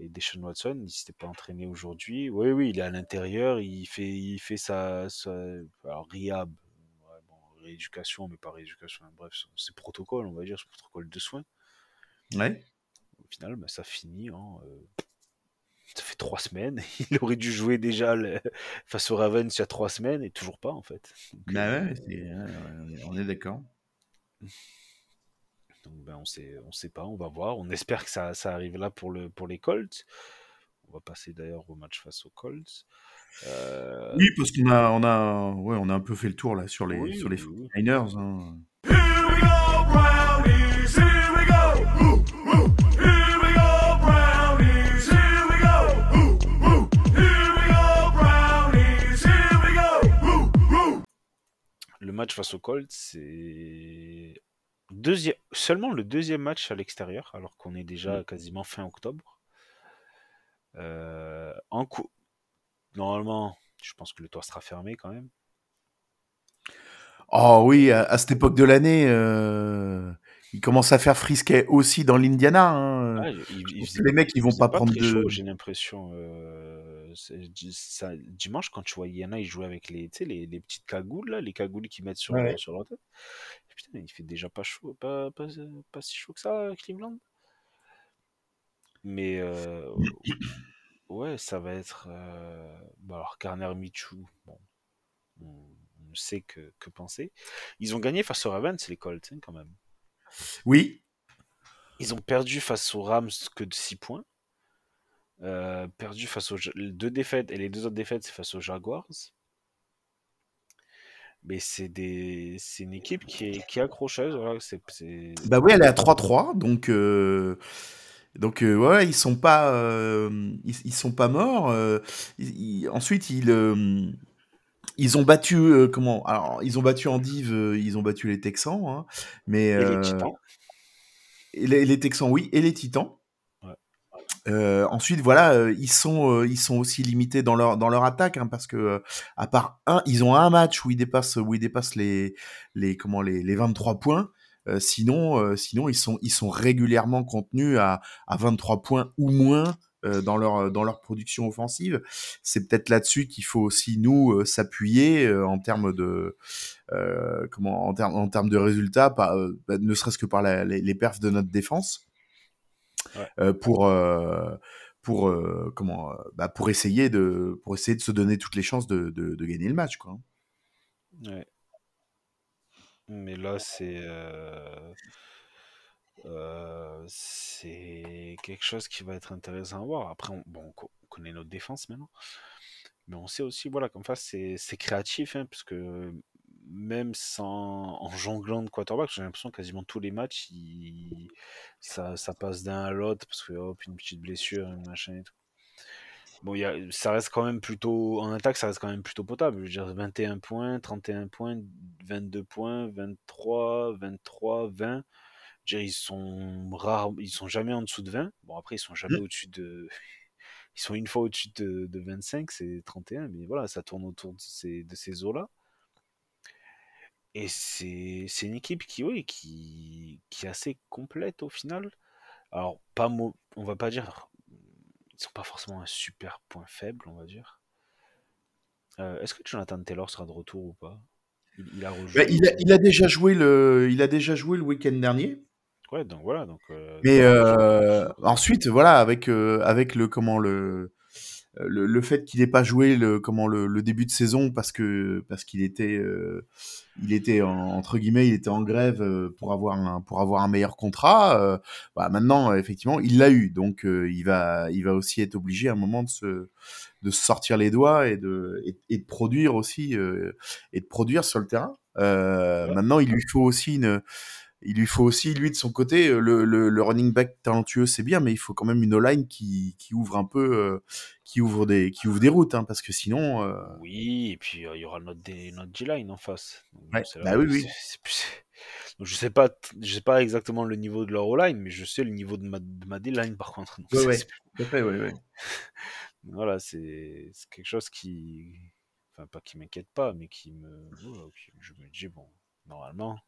Et Deshaun Watson, il s'était pas entraîné aujourd'hui. Oui, oui, il est à l'intérieur, il fait, il fait sa, sa alors, rehab, ouais, bon, rééducation, mais pas rééducation, hein, bref, c'est protocole, on va dire, c'est protocole de soins. Ouais. Au final, bah, ça finit en. euh, ça fait trois semaines. Il aurait dû jouer déjà le- face aux Ravens il y a trois semaines et toujours pas en fait. Donc, Bah euh, ouais, on est d'accord. donc, ben, on sait, on sait pas, on va voir. On espère que ça, ça arrive là pour, le, pour les Colts. On va passer d'ailleurs au match face aux Colts. Euh, Oui, parce qu'on a on a ouais, on a un peu fait le tour là sur les oui, sur les oui, oui. 49ers hein. Le match face aux Colts, c'est deuxième, seulement le deuxième match à l'extérieur, alors qu'on est déjà quasiment fin octobre. Euh, en cou- Normalement, je pense que le toit sera fermé quand même. Oh oui, à, à cette époque de l'année euh, il commence à faire frisquet aussi dans l'Indiana hein. Ah, les mecs ils vont pas prendre de j'ai l'impression. euh, ça- dimanche, quand tu vois Yana, il jouait avec les, les, les petites cagoules, là, les cagoules qu'ils mettent sur, Ouais. sur leur tête. Putain, il fait déjà pas chaud, pas, pas, pas si chaud que ça, Cleveland. Mais euh, ouais, ça va être. euh, bon, alors, Garner Michou, bon, on, on sait que, que penser. Ils ont gagné face aux Ravens, les Colts, hein, quand même. Oui, Ils ont perdu face aux Rams que de 6 points. Euh, perdu face aux deux défaites et les deux autres défaites c'est face aux Jaguars. Mais c'est des une équipe qui est, qui est accrocheuse. Voilà, bah oui, elle est à 3-3 donc euh, donc euh, ouais, ils sont pas euh, ils, ils sont pas morts euh, ils- ils- ensuite ils euh, ils ont battu euh, comment alors ils ont battu en div euh, ils ont battu les Texans hein, mais Et les euh, Titans. et les, les Texans oui et les Titans. Euh, ensuite, voilà, euh, ils sont, euh, ils sont aussi limités dans leur dans leur attaque, hein, parce que à part un, ils ont un match où ils dépassent où ils dépassent les les comment les, les 23 points. Sinon, sinon ils sont ils sont régulièrement contenus à à 23 points ou moins dans leur dans leur production offensive. C'est peut-être là-dessus qu'il faut aussi nous s'appuyer en termes de en en de résultats, bah, ne serait-ce que par les, les perfs de notre défense Ouais. euh, pour euh, pour euh, comment bah, pour essayer de pour essayer de se donner toutes les chances de, de, de gagner le match quoi. Ouais. Mais là, c'est euh, c'est quelque chose qui va être intéressant à voir. Après, on, bon, on co- on connaît notre défense maintenant, mais on sait aussi, voilà, comme ça, c'est c'est créatif, hein, parce que même sans en jonglant de quarterback, j'ai l'impression que quasiment tous les matchs, il- ça, ça passe d'un à l'autre parce que hop, une petite blessure, machin et tout. Bon, il y a, ça reste quand même plutôt. En attaque, ça reste quand même plutôt potable. Je veux dire, 21 points, 31 points, 22 points, 23, 23, 20. Je veux dire, ils sont rares, ils sont jamais en dessous de 20. Bon, après, ils sont jamais Mm. au-dessus de. Ils sont une fois au-dessus de, de 25, c'est 31, mais voilà, ça tourne autour de ces, de ces eaux-là. Et c'est une équipe qui, oui, qui, qui est assez complète au final. Alors, pas on va pas dire, ils sont pas forcément un super point faible, on va dire. Euh, Est-ce que Jonathan Taylor sera de retour ou pas? Il, il a Bah, il, a, il a déjà joué le, il a déjà joué le week-end dernier. Ouais, donc voilà. Donc, euh, Mais euh, ensuite, voilà, avec avec le comment le le, le fait qu'il n'ait pas joué le comment le, le début de saison parce que parce qu'il était euh, il était en- entre guillemets il était en grève euh, pour avoir un pour avoir un meilleur contrat. euh, bah, maintenant, effectivement, il l'a eu, donc euh, il va il va aussi être obligé à un moment de se de se sortir les doigts et de et, et de produire aussi et de produire sur le terrain. Ouais. Maintenant, il lui faut aussi une il lui faut aussi, lui, de son côté, euh, le, le, le running back talentueux, c'est bien, mais il faut quand même une O-line qui, qui ouvre un peu, euh, qui ouvre des, qui ouvre des routes, hein, parce que sinon, euh, Oui, et puis euh, il y aura notre, notre G-line en face. Donc, Ouais, bah oui, oui. plus- Donc, je sais pas, je sais pas exactement le niveau de leur O-line, mais je sais le niveau de ma, de ma D-line par contre. Donc, Ouais, ouais. fait. Voilà, c'est quelque chose qui, enfin pas qui m'inquiète pas, mais qui me, je me dis bon, normalement,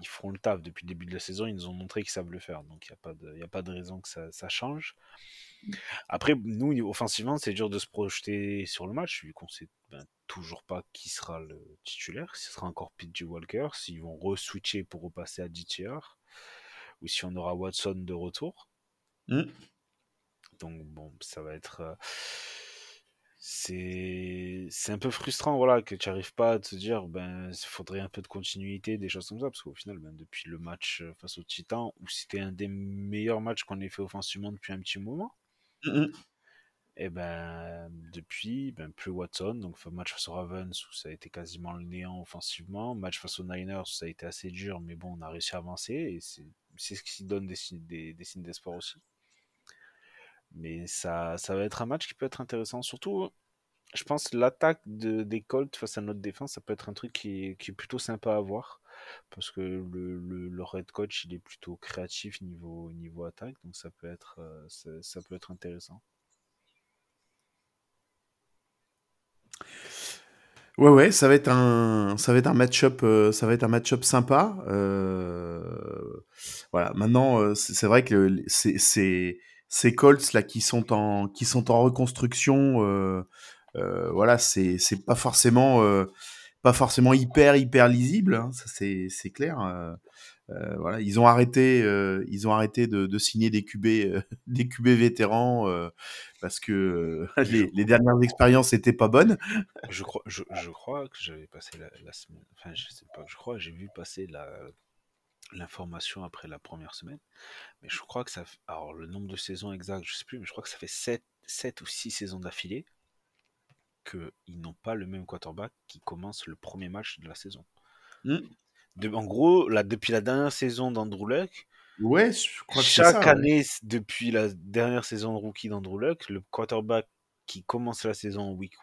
ils, feront le taf depuis le début de la saison. Ils nous ont montré qu'ils savent le faire, donc il y a pas de, y a pas de raison que ça, ça change. Après, nous, offensivement, c'est dur de se projeter sur le match, vu qu'on sait ben, toujours pas qui sera le titulaire, si ce sera encore PJ Walker, s'ils vont re-switcher pour repasser à DTR, ou si on aura Watson de retour. Mm. Donc bon, ça va être... euh, c'est c'est un peu frustrant voilà que tu n'arrives pas à te dire ben il faudrait un peu de continuité des choses comme ça parce qu'au final ben, depuis le match euh, face aux Titans où c'était un des meilleurs matchs qu'on ait fait offensivement depuis un petit moment Mm, mm. et ben depuis ben plus Watson donc match face aux Ravens où ça a été quasiment le néant offensivement match face aux Niners ça a été assez dur mais bon on a réussi à avancer et c'est ce qui donne des signes des, des signes d'espoir aussi mais ça, ça va être un match qui peut être intéressant. Surtout, je pense l'attaque de, des Colts face à notre défense, ça peut être un truc qui est, plutôt sympa à voir. Parce que le, le, coach, il est plutôt créatif niveau, attaque. Donc ça peut être, euh, ça, peut être intéressant. Ouais, ouais, ça va être un, match-up, sympa. Euh, voilà. Maintenant, euh, c'est vrai que c'est, ces Colts là qui sont en, qui sont en reconstruction, euh, euh, voilà, c'est, c'est pas forcément, euh, pas forcément hyper, hyper lisible. hein, ça c'est, c'est clair. euh, euh, voilà, ils ont arrêté, euh, ils ont arrêté de, de signer des QB, des QB vétérans parce que les, les dernières expériences étaient pas bonnes. Je crois, je, je crois que j'avais passé la, la semaine. Enfin, je sais pas, je crois j'ai vu passer la l'information après la première semaine. Mais je crois que ça. Alors, le nombre de saisons exact, je sais plus, mais je crois que ça fait 7, 7 ou 6 saisons d'affilée qu'ils n'ont pas le même quarterback qui commence le premier match de la saison. Mm. De- en gros, là, depuis la dernière saison d'Andrew Luck, Ouais, je crois que c'est chaque ça. année depuis la dernière saison de rookie d'Andrew Luck, le quarterback qui commence la saison en week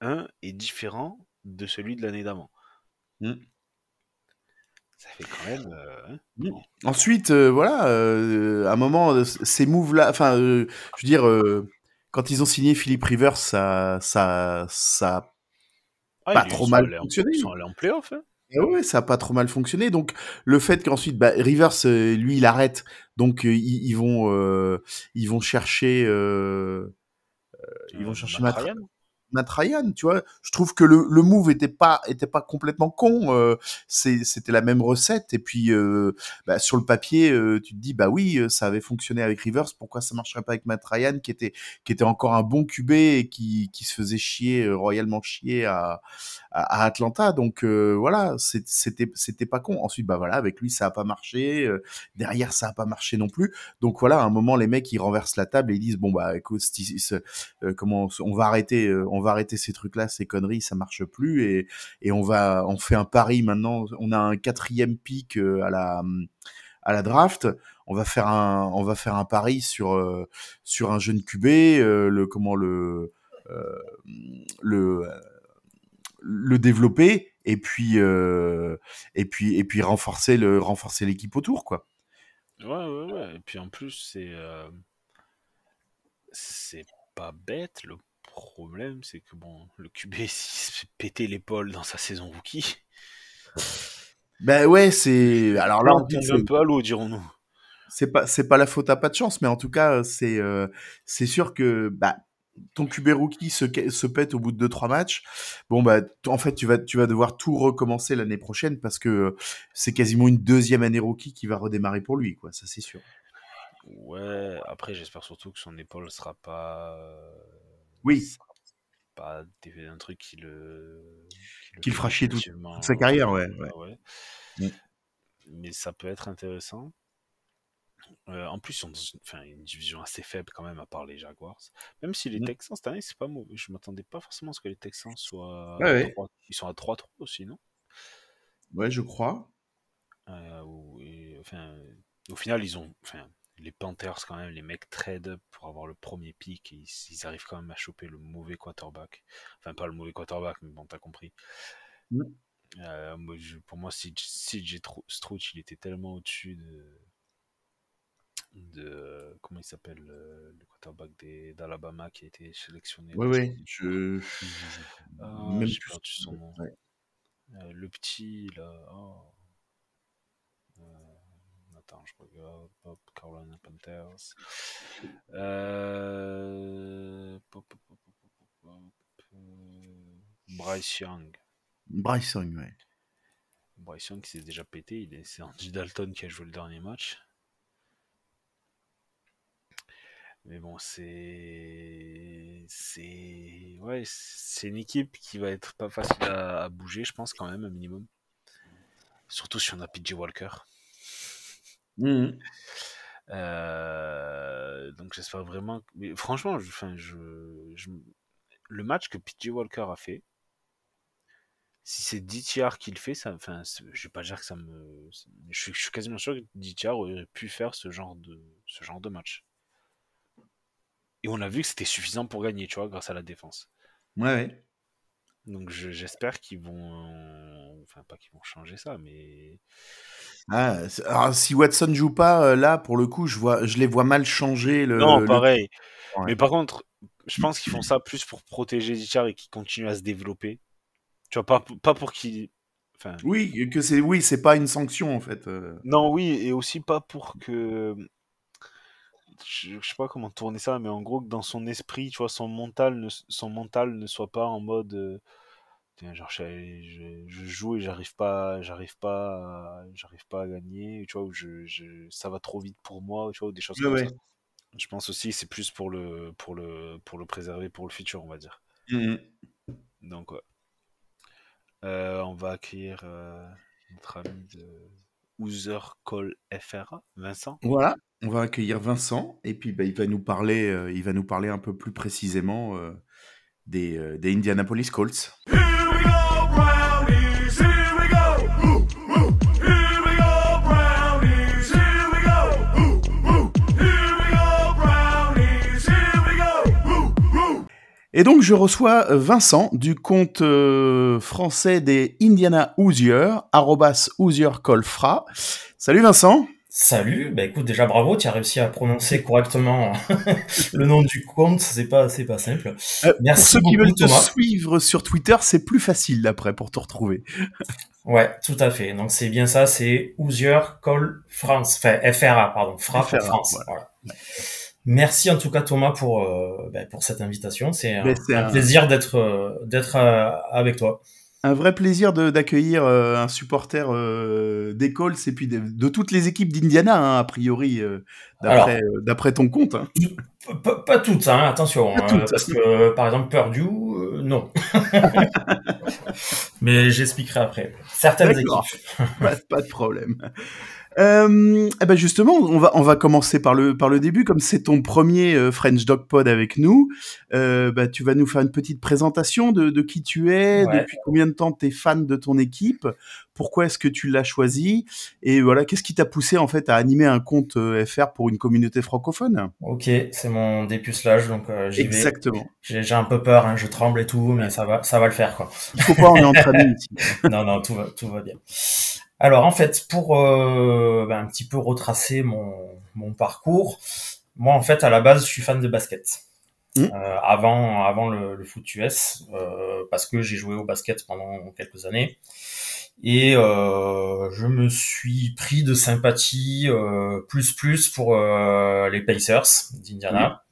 1 est différent de celui de l'année d'avant. Mm. Ça fait quand même. euh, hein. Mm. Ensuite, euh, voilà, euh, à un moment, euh, ces moves-là, enfin, euh, je veux dire, euh, quand ils ont signé Philippe Rivers, ça, ça, ça, a Ah, Pas trop mal en- fonctionné. Ils sont allés en playoff. Hein. Eh ouais, ça a pas trop mal fonctionné. Donc, le fait qu'ensuite, bah, Rivers, lui, il arrête, donc ils, ils vont, ils vont chercher, ils vont chercher Matt Matt- Ryan. Matt Ryan, tu vois. Je trouve que le, move était pas était pas complètement con. euh, C'était la même recette. Et puis euh, bah, sur le papier, euh, tu te dis bah oui, ça avait fonctionné avec Rivers. Pourquoi ça marcherait pas avec Matt Ryan, qui était qui était encore un bon QB et qui se faisait chier royalement chier à Atlanta. Donc voilà, c'était c'était pas con. Ensuite bah voilà, avec lui ça a pas marché. derrière ça a pas marché non plus. Donc voilà, à un moment les mecs ils renversent la table et ils disent bon bah écoute, comment on va arrêter on va arrêter ces trucs là ces conneries ça marche plus et et on va on fait un pari maintenant on a un quatrième pic euh, à la à la draft on va faire un on va faire un pari sur euh, sur un jeune QB euh, le comment le le le développer et puis et puis et puis renforcer le renforcer l'équipe autour quoi Ouais, ouais, ouais. Et puis en plus, c'est. C'est pas bête. Le problème, c'est que bon, le QB s'il se fait péter l'épaule dans sa saison rookie. Ben ouais, c'est. Alors là, on tombe un peu à l'eau, dirons-nous. c'est pas c'est pas la faute à pas de chance, mais en tout cas, c'est euh, c'est sûr que bah ton QB rookie se, se pète au bout de deux trois matchs. Bon bah en fait tu vas tu vas devoir tout recommencer l'année prochaine parce que euh, c'est quasiment une deuxième année rookie qui va redémarrer pour lui quoi, ça c'est sûr. Ouais, après, j'espère surtout que son épaule sera pas. Oui. Pas des- un truc qui le. Qui le fait fera chier toute- sa carrière, ouais, euh, ouais. ouais. Mm. Mais ça peut être intéressant. Euh, en plus, une, enfin, une division assez faible quand même, à part les Jaguars. Même si les Mm. Texans, cette année, c'est pas mauvais. Je m'attendais pas forcément à ce que les Texans soient. Ouais, à ouais. 3 Ils sont à 3-3 aussi, non? Ouais, je crois. Euh, et, enfin, au final, ils ont, enfin, les Panthers quand même, les mecs trade up pour avoir le premier pick et ils, ils arrivent quand même à choper le mauvais quarterback. Enfin, pas le mauvais quarterback, mais bon, t'as compris. Mm. Euh, moi, je- pour moi, CJ CJ Tro- Stroud, il était tellement au-dessus de, de, comment il s'appelle, le, le quarterback d'Alabama qui a été sélectionné. Ouais là, ouais, je Ah, même j'ai plus- perdu son nom. ouais. Euh, le petit, là. oh. Attends, je regarde. Hop, Carolina Panthers. Euh, pop, pop, pop, pop, pop, pop, euh, Bryce Young. Ouais. Bryce Young qui s'est déjà pété. C'est Andy Dalton qui a joué le dernier match. Mais bon, c'est. C'est. Ouais, c'est une équipe qui va être pas facile à, à bouger, je pense, quand même, un minimum. Surtout si on a PJ Walker. Mhm. Euh, donc j'espère vraiment. Mais franchement, je, enfin, je, je- le match que PJ Walker a fait, si c'est DTR qui le fait, ça, enfin, je vais pas dire que ça me. Je suis, je suis quasiment sûr que DTR aurait pu faire ce genre de, ce genre de match. Et on a vu que c'était suffisant pour gagner, tu vois, grâce à la défense. Ouais ouais. Donc je- j'espère qu'ils vont. Enfin, pas qu'ils vont changer ça, mais. Ah, alors, si Watson joue pas euh, là pour le coup, je vois je les vois mal changer le non, le- pareil. Ouais. Mais par contre, je pense qu'ils font ça plus pour protéger Dichar et qu'il continue à se développer. Tu vois, pas, pas pour qu'il. Enfin, Oui, que c'est oui, c'est pas une sanction en fait. euh. non, oui, et aussi pas pour que. Je, je sais pas comment tourner ça, mais en gros, que dans son esprit, tu vois, son mental ne, son mental ne soit pas en mode. euh, Tiens, genre, je, je- joue et j'arrive pas, j'arrive pas, à- j'arrive pas à gagner, tu vois, ou je, je- ça va trop vite pour moi, tu vois, ou des choses Ouais, comme ouais. ça. Je pense aussi que c'est plus pour le, pour le, pour le préserver pour le futur, on va dire. Mhm. Donc, ouais. Euh, on va accueillir euh, notre ami de User Call FRA, Vincent. Voilà, on va accueillir Vincent et puis bah, il va nous parler, euh, il va nous parler un peu plus précisément euh, des, euh, des Indianapolis Colts. Et donc je reçois euh, Vincent du compte euh, français des Indiana Hoosiers, arrobas Hoosier Colfra. Salut Vincent. Salut, bah écoute déjà bravo, tu as réussi à prononcer correctement le nom du compte, c'est pas c'est pas simple. Euh, Merci ceux qui veulent te suivre sur Twitter, c'est plus facile après pour te retrouver. Ouais, tout à fait. Donc c'est bien ça, c'est Hoosier Call France, enfin FRA pardon, FRA FRA, pour France. Voilà. Merci en tout cas Thomas pour euh, bah, pour cette invitation, c'est un, un un- plaisir d'être euh, d'être euh, avec toi. Un vrai plaisir d'accueillir euh, un supporter euh, des Colts et puis de, de toutes les équipes d'Indiana, hein, a priori, euh, d'après euh, d'après ton compte. hein. Pas, pas toutes, hein, attention, Pas toutes. parce que par exemple Purdue, non. Mais j'expliquerai après. Certaines équipes. pas, pas de problème. Euh, eh ben justement, on va on va commencer par le par le début, comme c'est ton premier euh, French Dog Pod avec nous. Euh, bah, tu vas nous faire une petite présentation de, de qui tu es, Ouais. depuis combien de temps tu es fan de ton équipe, pourquoi est-ce que tu l'as choisi, et voilà, qu'est-ce qui t'a poussé en fait à animer un compte euh, FR pour une communauté francophone? Ok, c'est mon dépucelage, donc euh, j'y vais. Exactement. J'ai j'ai un peu peur, hein, je tremble et tout, mais ça va, ça va le faire, quoi. Il faut pas, on est entre amis ici. non, non, tout va, tout va bien. Alors, en fait, pour euh, ben, un petit peu retracer mon, mon parcours, moi, en fait, à la base, je suis fan de basket. Mhm. Euh, avant, avant le, le foot US, euh, parce que j'ai joué au basket pendant quelques années. Et euh, je me suis pris de sympathie euh, plus plus pour euh, les Pacers d'Indiana.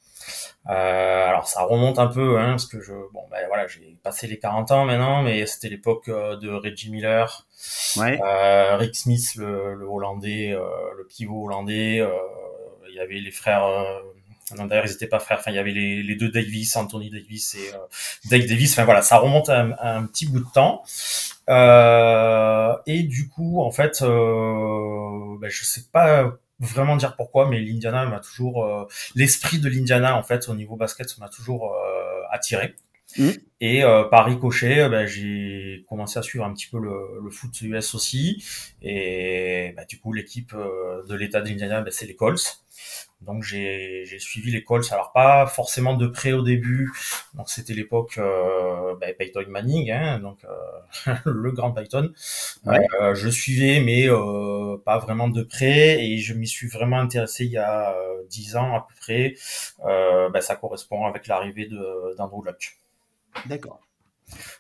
Euh, alors ça remonte un peu, hein, parce que je, bon, ben voilà, j'ai passé les 40 ans maintenant, mais c'était l'époque euh, de Reggie Miller, Ouais. euh, Rick Smith, le, le Hollandais, euh, le pivot hollandais. euh, il y avait les frères. Euh, non, d'ailleurs, ils n'étaient pas frères. Enfin, il y avait les, les deux Davis, Anthony Davis et Dave Davis. Enfin voilà, ça remonte à un, à un petit bout de temps. Euh, et du coup, en fait, euh, ben, je sais pas vraiment dire pourquoi, mais l'Indiana m'a toujours euh, l'esprit de l'Indiana en fait au niveau basket m'a toujours euh, attiré. Mhm. Et euh, par ricochet, euh, ben, j'ai commencé à suivre un petit peu le, le foot US aussi. Et ben, du coup, l'équipe de l'État de l'Indiana, ben, c'est les Colts. Donc j'ai j'ai suivi les Colts, alors pas forcément de près au début. Donc c'était l'époque euh, Peyton Manning, hein, donc euh, le grand Peyton. Ouais. Euh, je suivais, mais euh, pas vraiment de près. Et je m'y suis vraiment intéressé il y a dix ans à peu près. Ben, ça correspond avec l'arrivée de d'Andrew Luck. D'accord.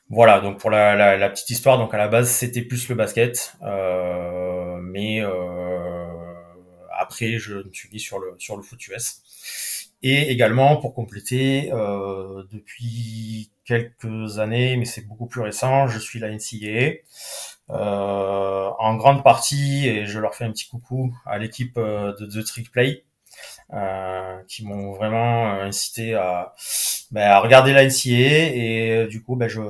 Voilà, donc pour la, la, la petite histoire, donc à la base c'était plus le basket, mais après je me suis mis sur le sur le foot US. Et également pour compléter, euh, depuis quelques années, mais c'est beaucoup plus récent, je suis la NCAA. Euh, en grande partie, et je leur fais un petit coucou à l'équipe euh, de The Trick Play, euh, qui m'ont vraiment euh, incité à, ben, à regarder la NCAA et euh, du coup ben, je,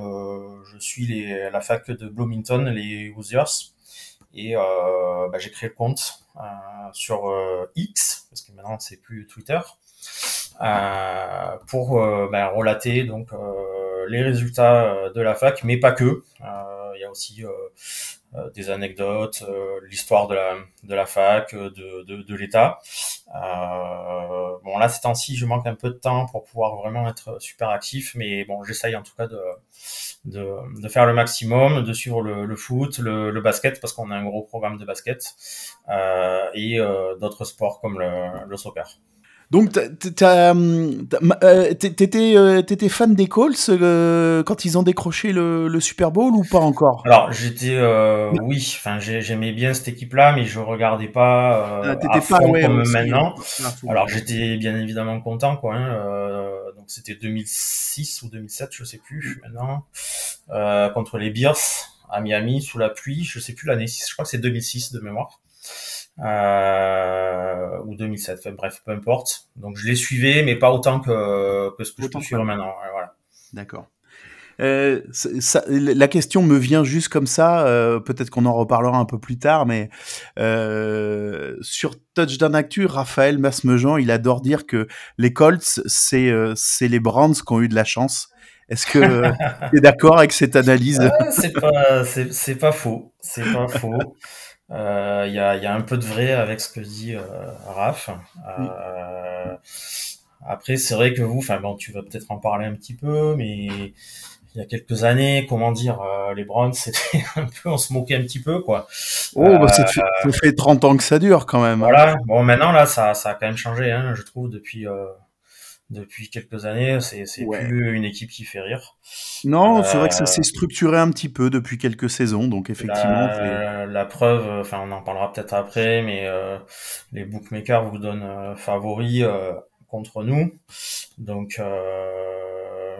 je suis les, la fac de Bloomington, les Hoosiers et euh, ben, j'ai créé le compte euh, sur euh, X parce que maintenant c'est plus Twitter pour ben, relater donc les résultats de la fac mais pas que. Il y a aussi des anecdotes, euh, l'histoire de la, de la fac, euh, de, de, de l'État. Euh, bon, là, ces temps-ci, je manque un peu de temps pour pouvoir vraiment être super actif, mais bon, j'essaye en tout cas de, de, de faire le maximum, de suivre le, le foot, le, le basket, parce qu'on a un gros programme de basket, euh, et euh, d'autres sports comme le, le soccer. Donc, euh, t'étais euh, t'étais fan des Colts euh, quand ils ont décroché le, le Super Bowl ou pas encore? Alors, j'étais, euh, oui, enfin, j'ai- j'aimais bien cette équipe-là, mais je regardais pas euh, Ah, à T'étais fond pas ouais, comme maintenant. euh, à. Alors j'étais bien évidemment content quoi. Hein, euh, donc c'était 2006 ou 2007, je sais plus maintenant, euh, contre les Bears à Miami sous la pluie. Je sais plus l'année. Je crois que c'est 2006 de mémoire. Euh, ou 2007. Enfin, bref, peu importe. Donc je les suivais, mais pas autant que, que ce que je peux suivre maintenant. voilà. D'accord. Euh, ça- la question me vient juste comme ça. euh, Peut-être qu'on en reparlera un peu plus tard, mais euh, sur Touchdown Actu, Raphaël Masmejean, il adore dire que les Colts, c'est c'est les Browns qui ont eu de la chance. Est-ce que tu es d'accord avec cette analyse? Ah, c'est pas, c'est pas faux. C'est pas faux. Euh, Il y, a, y a un peu de vrai avec ce que dit euh, Raph. Euh, après, c'est vrai que vous, enfin bon, tu vas peut-être en parler un petit peu, mais il y a quelques années, comment dire, euh, les Browns, c'était un peu, on se moquait un petit peu, quoi. Oh, bah, ça, fait, ça fait 30 ans que ça dure quand même. hein. Voilà. Bon, maintenant là, ça, ça a quand même changé, hein, je trouve, depuis euh, depuis quelques années. C'est c'est Ouais. plus une équipe qui fait rire. Non, c'est vrai que ça Euh, s'est structuré un petit peu depuis quelques saisons, donc effectivement. La, la preuve, enfin on en parlera peut-être après, mais euh, les bookmakers vous donnent euh, favoris euh, contre nous. Donc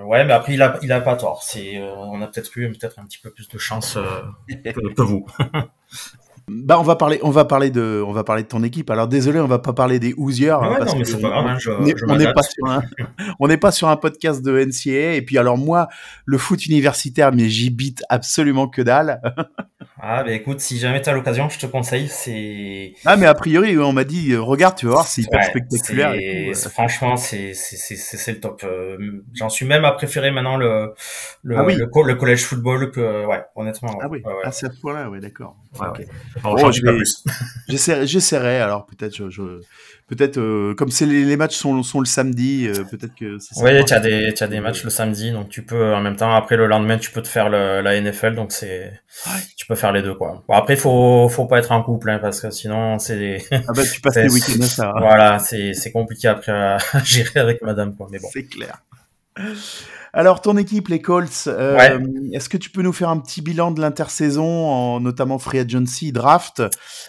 ouais, mais après il a il a pas tort. C'est on a peut-être eu peut-être un petit peu plus de chance que, que vous. Bah, on va parler, on va parler de, on va parler de ton équipe. Alors désolé, on va pas parler des Hoosiers. hein, Ouais, parce non, mais que pas hein, je- on je on n'est pas sur un, on n'est pas sur un podcast de NCAA. Et puis alors moi, le foot universitaire, mais j'y bite absolument que dalle. Ah bah écoute, si jamais t'as l'occasion, je te conseille. C'est Ah mais a priori, on m'a dit, euh, regarde, tu vas voir, c'est hyper Ouais, spectaculaire. c'est- et tout, euh. Franchement, c'est c'est le top. Euh, J'en suis même à préférer maintenant le le, Ah oui. le, co- le college football que ouais, honnêtement. Ah oui, Ouais, à ce point-là, ouais, d'accord. Bon, Oh. J'essaierai. Alors peut-être, je, je- peut-être, euh, comme c'est les, les matchs sont, sont le samedi, euh, peut-être que. ça sera Oui, tu as des tu as des matchs le samedi, donc tu peux en même temps après le lendemain tu peux te faire le, la NFL, donc c'est tu peux faire les deux quoi. Bon après faut faut pas être en couple hein, parce que sinon c'est Ah bah tu passes les week-ends à ça. hein. voilà c'est c'est compliqué après à gérer avec madame quoi. Mais bon. C'est clair. Alors, ton équipe, les Colts, euh, Ouais. est-ce que tu peux nous faire un petit bilan de l'intersaison, en notamment free agency, draft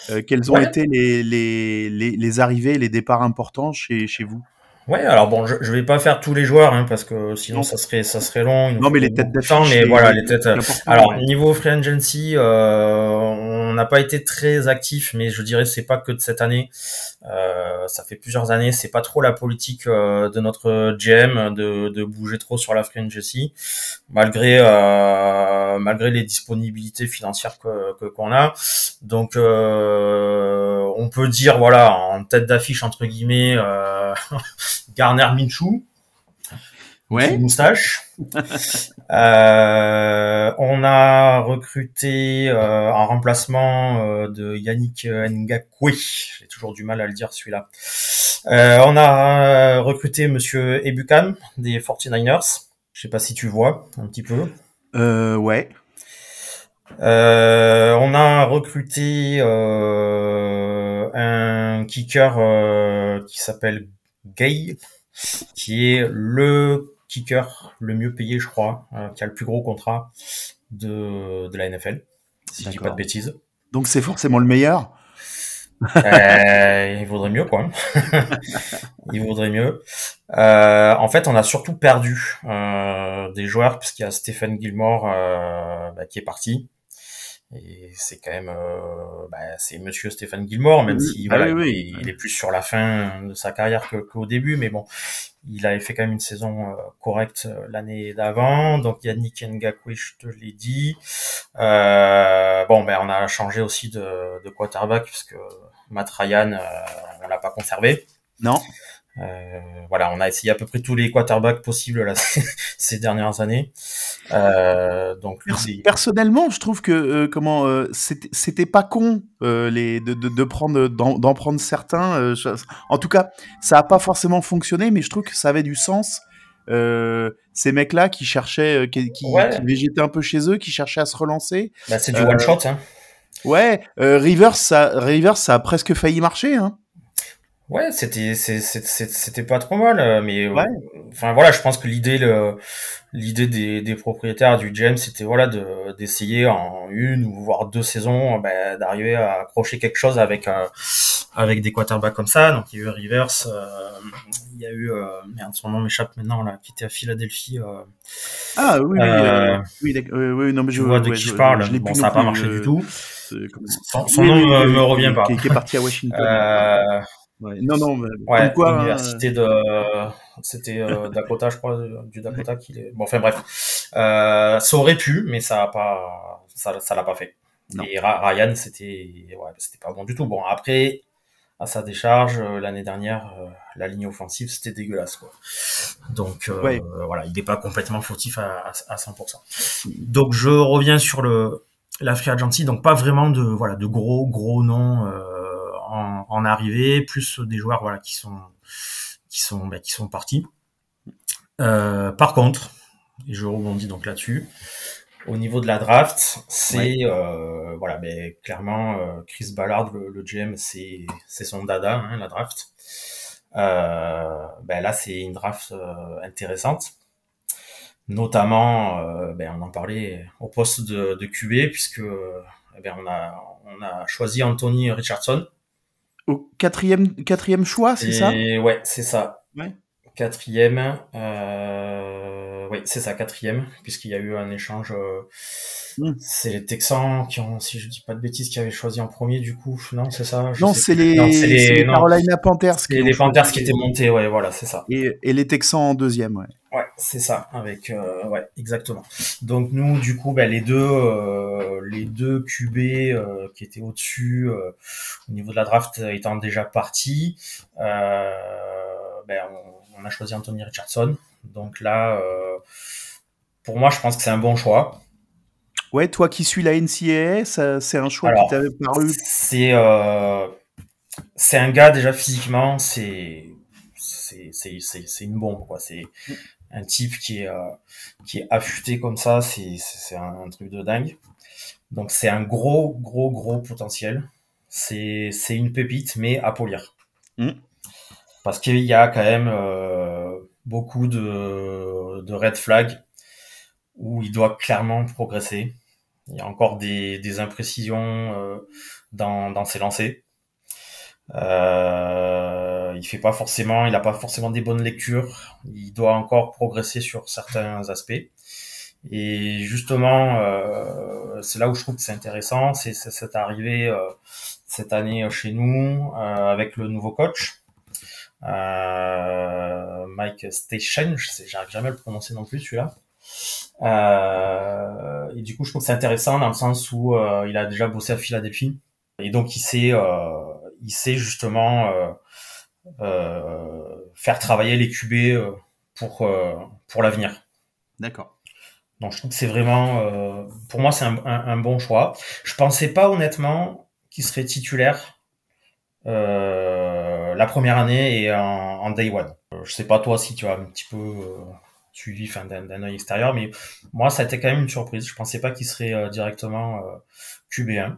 Euh, Quels ont Ouais. été les, les, les, les arrivées, les départs importants chez, chez vous? Ouais, alors bon, je, je vais pas faire tous les joueurs, hein, parce que sinon Non. ça serait ça serait long. Non, mais les têtes d'affiche. Mais voilà, les têtes. l'important, Alors niveau free agency, euh, on n'a pas été très actif, mais je dirais c'est pas que de cette année. Euh, ça fait plusieurs années, c'est pas trop la politique euh, de notre GM de, de bouger trop sur la free agency, malgré euh, malgré les disponibilités financières que qu'on a. Donc euh, on peut dire voilà en tête d'affiche entre guillemets euh, Garner Minshew Ouais. moustache. Euh, on a recruté euh, en remplacement euh, de Yannick Ngakwe. J'ai toujours du mal à le dire celui-là. Euh, on a recruté Monsieur Ebukam des 49ers. Je sais pas si tu vois un petit peu. Euh, ouais. Euh, on a recruté euh, un kicker euh, qui s'appelle Gay, qui est le kicker le mieux payé, je crois, euh, qui a le plus gros contrat de, de la NFL, si je dis pas de bêtises. Donc, c'est forcément le meilleur? Euh, il vaudrait mieux, quoi. il vaudrait mieux. Euh, en fait, on a surtout perdu euh, des joueurs puisqu'il y a Stephen Gilmore euh, bah, qui est parti. Et c'est quand même, euh, bah, c'est Monsieur Stephen Gilmore, même si Ah voilà, oui, oui. Il, est, il est plus sur la fin de sa carrière que- qu'au début, mais bon, il avait fait quand même une saison euh, correcte euh, l'année d'avant. Donc Yannick Ngakwe, je te l'ai dit. Euh, bon, ben on a changé aussi de, de quarterback puisque Matt Ryan, euh, on l'a pas conservé. Non Euh, voilà, on a essayé à peu près tous les quarterbacks possibles là, ces dernières années. Euh, donc Personnellement, je trouve que euh, comment euh, c'était pas con euh, les de, de, de prendre d'en prendre certains. euh, je- en tout cas, ça a pas forcément fonctionné, mais je trouve que ça avait du sens. Euh, ces mecs-là qui cherchaient, qui, qui, Ouais. qui végétaient un peu chez eux, qui cherchaient à se relancer. bah, c'est du one shot. Hein. Ouais, euh, Rivers, ça, Rivers, ça a presque failli marcher. Hein. Ouais, c'était c'était pas trop mal, euh, mais euh, Ouais. enfin voilà, je pense que l'idée l'idée des, des propriétaires du GM, c'était voilà de d'essayer en une ou voire deux saisons, ben, d'arriver à accrocher quelque chose avec euh, avec des quarterbacks comme ça. Donc il y a eu Rivers, euh, il y a eu euh, merde, son nom m'échappe maintenant là, qui était à Philadelphie. euh, Ah oui, oui, oui, euh, oui, non mais je vois de ouais, qui je, je parle. je bon, ça non a pas marché du tout. Son, son Oui, nom me oui, revient qui- pas. Qui est parti à Washington. Ouais, Non, non, mais Ouais, quoi. hein, l'université de, c'était euh, Dakota, je crois, du Dakota qu'il est. Bon, enfin bref, euh, ça aurait pu, mais ça a pas, ça, ça l'a pas fait. Non. Et Ryan, c'était, ouais, c'était pas bon du tout. Bon, après, à sa décharge, euh, l'année dernière, la ligne offensive, c'était dégueulasse, quoi. Donc, Ouais. voilà, il n'est pas complètement fautif à, à, à 100%. Donc, je reviens sur le, la free agency, donc pas vraiment de, voilà, de gros, gros noms, en, en arrivée, plus des joueurs, voilà, qui sont, qui sont, bah, qui sont partis. Euh, par contre, et je rebondis donc là-dessus, au niveau de la draft, c'est Ouais. euh, voilà, mais clairement euh, Chris Ballard, le, le GM, c'est c'est son dada, hein, la draft. Ben là, c'est une draft intéressante, notamment, euh, ben, on en parlait au poste de, de QB puisque ben, on a on a choisi Anthony Richardson. Au quatrième, quatrième choix, c'est ça? Ouais, c'est ça. Ouais. Quatrième, euh, oui, c'est ça, quatrième, puisqu'il y a eu un échange. euh, Mm. C'est les Texans qui ont, si je dis pas de bêtises, qui avaient choisi en premier, du coup. Non, c'est ça. je Non, c'est les, Non, c'est les non, Carolina Panthers. c'est les Panthers choisi. qui étaient montés, ouais, voilà, c'est ça. Et, et les Texans en deuxième, ouais. Ouais, c'est ça, avec euh, ouais, exactement. Donc nous, du coup, ben, les deux, les deux QB qui étaient au-dessus au niveau de la draft étant déjà partis, ben, on, on a choisi Anthony Richardson. Donc là, euh, pour moi, je pense que c'est un bon choix. Ouais, toi qui suis la NCAA, c'est un choix Alors, qui t'avait paru. C'est euh, c'est un gars déjà physiquement, c'est une bombe quoi. C'est un type qui est euh, qui est affûté comme ça, c'est c'est c'est un, un truc de dingue. Donc c'est un gros gros gros potentiel. C'est c'est une pépite mais à polir. Mm. Parce qu'il y a quand même euh, beaucoup de, de red flags où il doit clairement progresser. Il y a encore des, des imprécisions euh, dans, dans ses lancers. Euh, il fait pas forcément, il a pas forcément des bonnes lectures. Il doit encore progresser sur certains aspects. Et justement, euh, c'est là où je trouve que c'est intéressant, c'est cette arrivée euh, cette année chez nous euh, avec le nouveau coach. Euh, Mike Station, je sais, j'arrive jamais à le prononcer non plus celui-là. Euh, et du coup, je trouve que c'est intéressant dans le sens où euh, il a déjà bossé à Philadelphie et donc il sait, euh, il sait justement faire travailler les QB pour pour l'avenir. D'accord. Donc je trouve que c'est vraiment, pour moi, c'est un, un- un bon choix. Je pensais pas honnêtement qu'il serait titulaire euh, la première année et en, day one. Euh, Je sais pas toi si tu as un petit peu euh, suivi, d'un œil extérieur, mais moi ça a été quand même une surprise. Je pensais pas qu'il serait euh, directement euh, QB1.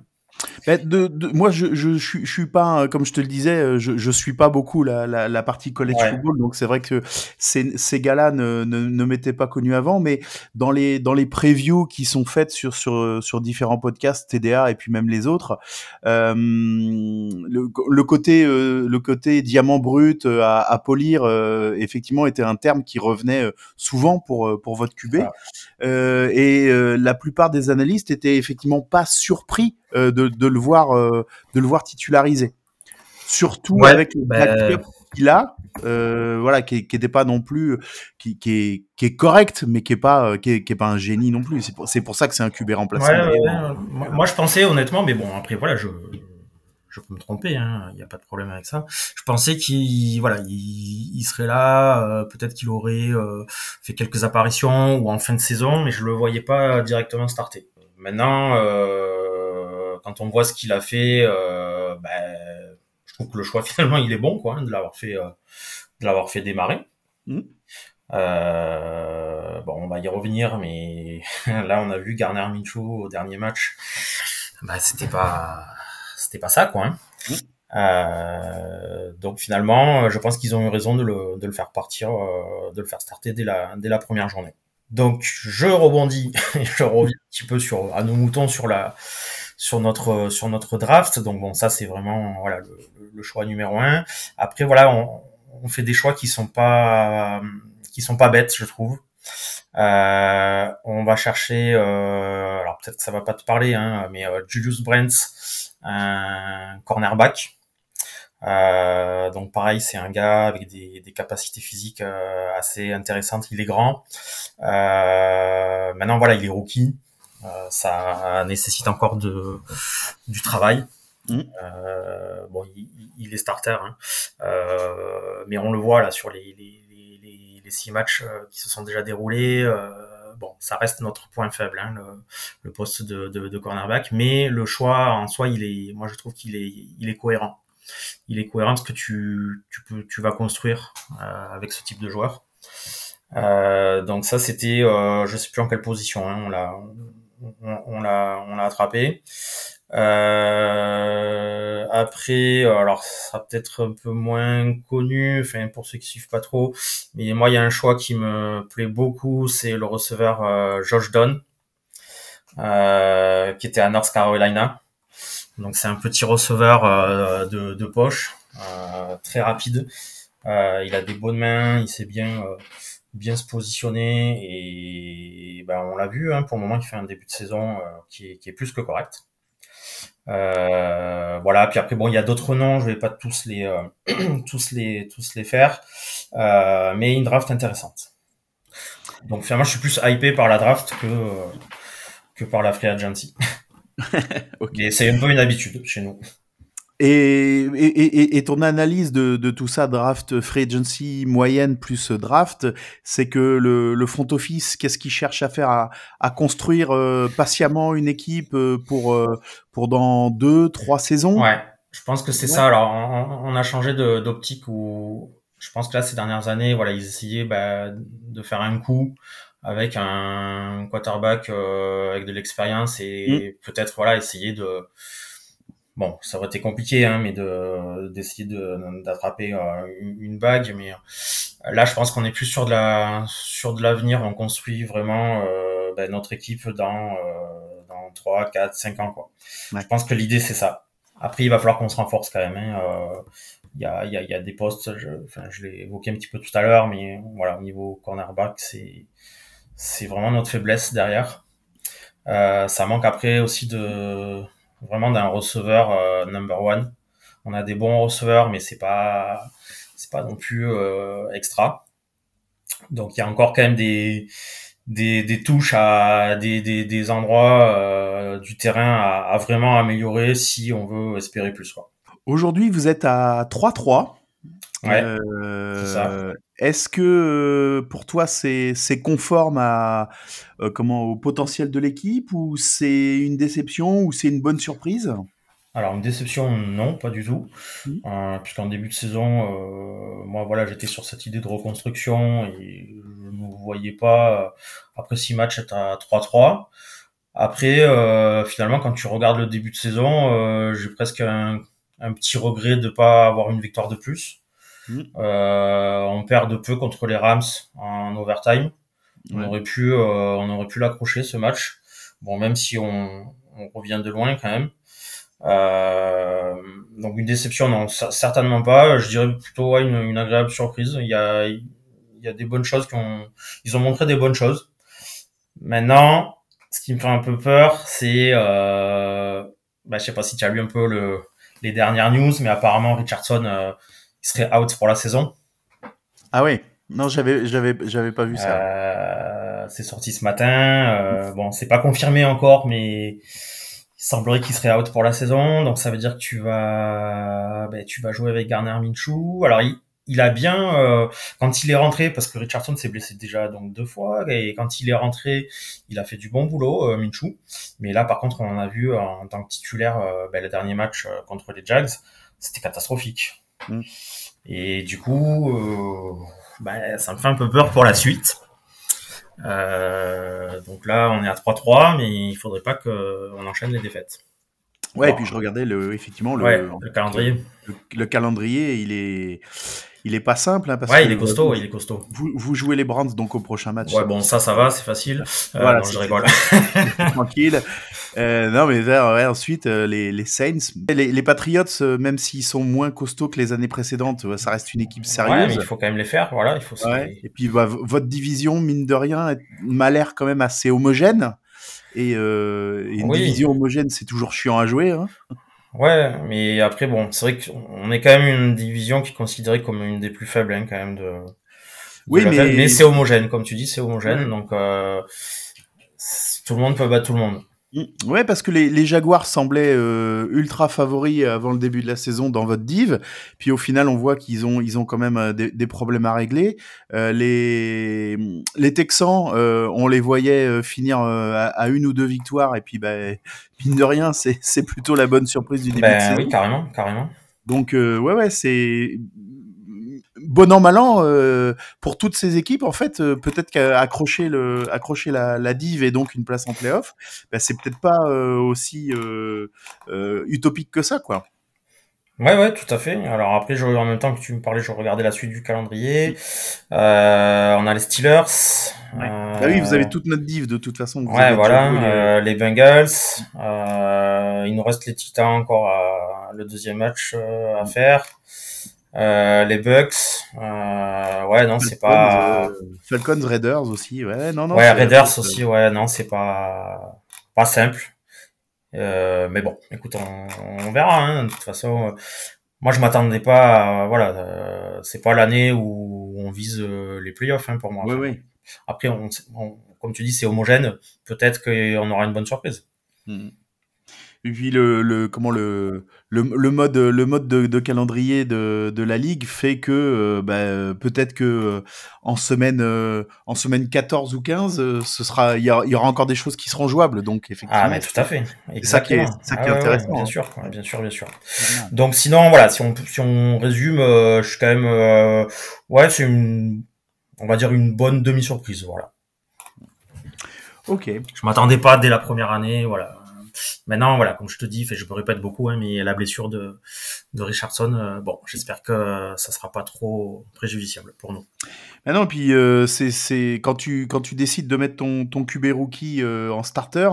Mais de, de- moi, je, je, je, suis- je suis pas, euh, comme je te le disais, euh, je, je suis pas beaucoup la, la, la partie college Ouais. football, donc c'est vrai que ces, ces gars-là ne, ne, ne m'étaient pas connus avant, mais dans les, dans les previews qui sont faites sur, sur, sur différents podcasts, TDA et puis même les autres, euh, le, le côté, euh, le côté diamant brut euh, à, à polir, euh, effectivement, était un terme qui revenait souvent pour, pour votre QB. Ah. Euh, et euh, la plupart des analystes étaient effectivement pas surpris euh, de, de le voir euh, de le voir titularisé. Surtout Ouais, avec le backup qu'il a, euh, voilà, qui, qui était pas non plus, qui, qui est qui est correct, mais qui est pas qui est, qui est pas un génie non plus. C'est pour, c'est pour ça que c'est un QB remplaçant. Ouais, ouais, d'ailleurs. ouais. Moi, moi, je pensais honnêtement, mais bon, après voilà, je je peux me tromper, hein, il n'y a pas de problème avec ça. Je pensais qu'il voilà, il, il serait là, euh, peut-être qu'il aurait euh, fait quelques apparitions ou en fin de saison, mais je le voyais pas directement starter. Maintenant, euh, quand on voit ce qu'il a fait, euh, ben, je trouve que le choix finalement il est bon, quoi, hein, de l'avoir fait, euh, de l'avoir fait démarrer. Mhm. Euh, bon, on va y revenir, mais là, on a vu Garner Minshew au dernier match. Bah, c'était pas, c'était pas ça, quoi. hein. Mhm. Euh, donc finalement, je pense qu'ils ont eu raison de le, de le faire partir, euh, de le faire starter dès la, dès la première journée. Donc je rebondis et je reviens un petit peu sur à nos moutons sur la sur notre sur notre draft. Donc bon, ça c'est vraiment voilà le, le choix numéro un. Après voilà, on, on fait des choix qui sont pas qui sont pas bêtes, je trouve. Euh, on va chercher, euh, alors peut-être que ça va pas te parler, hein, mais euh, Julius Brents, un cornerback. Euh, donc pareil, c'est un gars avec des, des capacités physiques euh, assez intéressantes. Il est grand. Euh, maintenant voilà, il est rookie. Euh, ça nécessite encore de du travail. Euh, bon, il, il est starter, hein. Euh, mais on le voit là sur les, les, les, six matchs euh, qui se sont déjà déroulés. euh, bon, ça reste notre point faible, hein, le, poste de, cornerback, mais le choix en soi, il est, moi je trouve qu'il est, cohérent. Il est cohérent parce que tu, vas construire euh, avec ce type de joueur. Donc ça, c'était, euh, je sais plus en quelle position, hein, on l'a attrapé. Euh, après, alors ça peut-être un peu moins connu, enfin pour ceux qui suivent pas trop, mais moi il y a un choix qui me plaît beaucoup, c'est le receveur euh, Josh Dunn, euh, qui était à North Carolina. Donc c'est un petit receveur euh, de, poche, euh, très rapide. Il a des bonnes mains, il sait bien bien se positionner et ben on l'a vu. Hein, pour le moment, il fait un début de saison qui est plus que correct. Euh, voilà. Puis après, bon, il y a d'autres noms. Je vais pas tous les euh, tous les tous les faire, euh, mais une draft intéressante. Donc finalement, je suis plus hypé par la draft que euh, que par la free agency. Ok. Et c'est un peu une habitude chez nous. Et, et, et, et ton analyse de, de tout ça, draft, free agency, moyenne plus draft, c'est que le, le front office, qu'est-ce qu'il cherche à faire à, à construire euh, patiemment une équipe euh, pour, euh, pour dans deux, trois saisons? Ouais, je pense que c'est Ouais. ça. Alors, on, on a changé d'optique où je pense que là, ces dernières années, voilà, ils essayaient bah, de faire un coup avec un quarterback euh, avec de l'expérience et peut-être voilà essayer de bon, ça aurait été compliqué, hein, mais de d'essayer de d'attraper euh, une, bague, mais Là, je pense qu'on est plus sur de la sur de l'avenir. On construit vraiment euh, ben, notre équipe dans euh, dans 3, 4, 5 ans. Quoi. Ouais. Je pense que l'idée, c'est ça. Après, il va falloir qu'on se renforce quand même. hein. Euh, Il y, a, il y, a, il y a des postes, je, enfin, je l'ai évoqué un petit peu tout à l'heure, mais voilà, au niveau cornerback, c'est c'est vraiment notre faiblesse derrière. Euh, ça manque après aussi de vraiment d'un receveur euh, number one. On a des bons receveurs, mais c'est pas c'est pas non plus euh, extra. Donc il y a encore quand même des des, des touches à des, des, des endroits euh, du terrain à, à vraiment améliorer si on veut espérer plus quoi. Aujourd'hui, vous êtes à 3-3. Ouais. Euh. Est-ce que euh, pour toi c'est conforme à euh, comment au potentiel de l'équipe ou c'est une déception ou c'est une bonne surprise? Alors une déception, non, pas du tout. Euh, Puisqu'en début de saison, moi voilà, j'étais sur cette idée de reconstruction et je ne voyais pas, après six matchs, être à 3-3. Après, finalement, quand tu regardes le début de saison, j'ai presque un, un petit regret de pas avoir une victoire de plus. Mhm. Euh, on perd de peu contre les Rams en overtime. On Ouais. aurait pu, euh, on aurait pu l'accrocher ce match. Bon, même si on, on revient de loin quand même. Euh, donc une déception, non, cer- certainement pas. Je dirais plutôt ouais, une, une agréable surprise. Il y a, il y a des bonnes choses qui ont, ils ont montré des bonnes choses. Maintenant, ce qui me fait un peu peur, c'est, euh, bah, je sais pas si tu as lu un peu le, les dernières news, mais apparemment Richardson, euh, il serait out pour la saison. Ah oui, non j'avais j'avais j'avais pas vu ça. Euh, c'est sorti ce matin. Euh, bon, c'est pas confirmé encore, mais il semblerait qu'il serait out pour la saison. Donc ça veut dire que tu vas, ben, tu vas jouer avec Garner Minshew. Alors il, il a bien euh, quand il est rentré parce que Richardson s'est blessé déjà donc deux fois et quand il est rentré, il a fait du bon boulot euh, Minshew. Mais là par contre on en a vu en, en tant que titulaire euh, ben, le dernier match euh, contre les Jags, c'était catastrophique. Mm. Et du coup, euh, ben, ça me fait un peu peur pour la suite. Euh, donc là, on est à 3-3, mais il faudrait pas qu'on enchaîne les défaites. Ouais, bon. et puis je regardais le effectivement le ouais, le calendrier. le, le calendrier, il est il est pas simple hein, parce Ouais, que il est costaud, il est costaud. Vous, vous jouez les Browns donc au prochain match. Ouais, bon, ça, ça va, c'est facile. Euh, Voilà, non, je rigole. tranquille. Euh, non, mais là, ouais, ensuite, euh, les, les Saints, les, les Patriots, euh, même s'ils sont moins costauds que les années précédentes, ça reste une équipe Ouais, sérieuse. mais il faut quand même les faire. Voilà, il faut. Ouais. Et puis, bah, votre division, mine de rien, m'a l'air quand même assez homogène. Et, euh, et une Oui. division homogène, c'est toujours chiant à jouer. Hein. Ouais, mais après, bon, c'est vrai qu'on est quand même une division qui est considérée comme une des plus faibles, hein, quand même, de. de Oui, mais- mais c'est homogène, comme tu dis, c'est homogène, Ouais. donc euh, tout le monde peut battre tout le monde. Mm. Ouais, parce que les, les Jaguars semblaient euh, ultra favoris avant le début de la saison dans votre div. Puis au final, on voit qu'ils ont, ils ont quand même euh, des, des problèmes à régler. Euh, les, les Texans, euh, on les voyait finir à, à une ou deux victoires. Et puis, bah, mine de rien, c'est plutôt la bonne surprise du début de Ben saison. oui, carrément, carrément. Donc, ouais, ouais, c'est bon an mal an euh, pour toutes ces équipes. En fait, euh, peut-être qu'accrocher le, accrocher la, la div et donc une place en playoff, bah, c'est peut-être pas euh, aussi utopique que ça, quoi. Ouais, ouais, tout à fait. Alors après, je, en même temps que tu me parlais, je regardais la suite du calendrier. Euh, on a les Steelers. Ouais. Euh, Bah oui, vous avez toute notre div de toute façon. vous Ouais, avez voilà. euh, les Bengals. Il nous reste les Titans encore à, le deuxième match à faire. Euh, les Bucks. Euh, ouais, non, c'est pas. euh, Falcons, Raiders aussi. Ouais, non, non. ouais, Raiders aussi. Ouais, non, c'est pas pas simple. Euh, mais bon, écoute, on, on verra. Hein, de toute façon, euh, moi je m'attendais pas. à- voilà, euh, c'est pas l'année où on vise euh, les playoffs hein, pour moi. Enfin, ouais. Après, on, on- comme tu dis, c'est homogène. Peut-être qu'on aura une bonne surprise. Mhm. Et puis le, le comment le, le, le mode le mode de, de calendrier de, de la ligue fait que euh, bah, peut-être que euh, en semaine euh, en semaine 14 ou 15 euh, ce sera il y, aura- il y aura encore des choses qui seront jouables donc effectivement Ah, mais tout à fait. C'est ça qui est- ça qui est Ah ouais, ouais, intéressant, bien hein. sûr, ouais, bien sûr, bien sûr. Donc sinon, voilà, si on si on résume, euh, je suis quand même, euh, ouais, c'est une, on va dire une bonne demi surprise, voilà. ok Je m'attendais pas dès la première année, voilà, maintenant, voilà, comme je te dis, je me répète beaucoup, hein, mais la blessure de, de Richardson, euh, bon, j'espère que ça sera pas trop préjudiciable pour nous. Ah non, puis euh, c'est c'est quand tu quand tu décides de mettre ton ton QB rookie euh, en starter,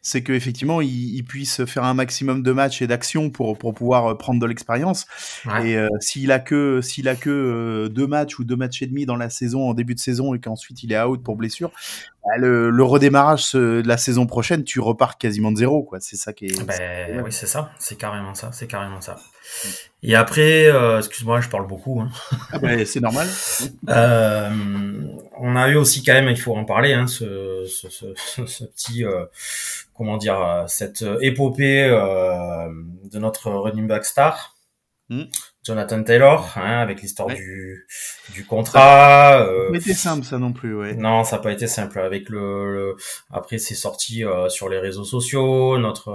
c'est que effectivement il, il puisse faire un maximum de matchs et d'actions pour pour pouvoir euh, prendre de l'expérience. Ouais. Et euh, s'il a que s'il a que euh, deux matchs ou deux matchs et demi dans la saison en début de saison et qu'ensuite il est out pour blessure, bah, le, le redémarrage ce- de la saison prochaine, tu repars quasiment de zéro quoi. C'est ça qui est. Ben, oui, c'est ça, c'est carrément ça, c'est carrément ça. Et après, euh, excuse-moi, je parle beaucoup. Hein. Ah bah, c'est normal. Euh, on a eu aussi quand même, il faut en parler, hein, ce, ce, ce, ce- ce petit, euh, comment dire, cette épopée de notre running back star, Mm. Jonathan Taylor, hein, avec l'histoire Ouais. du, du contrat. euh, Mais c'était simple ça non plus, ouais. non, ça n'a pas été simple. Avec le, le- après, c'est sorti sur les réseaux sociaux. Notre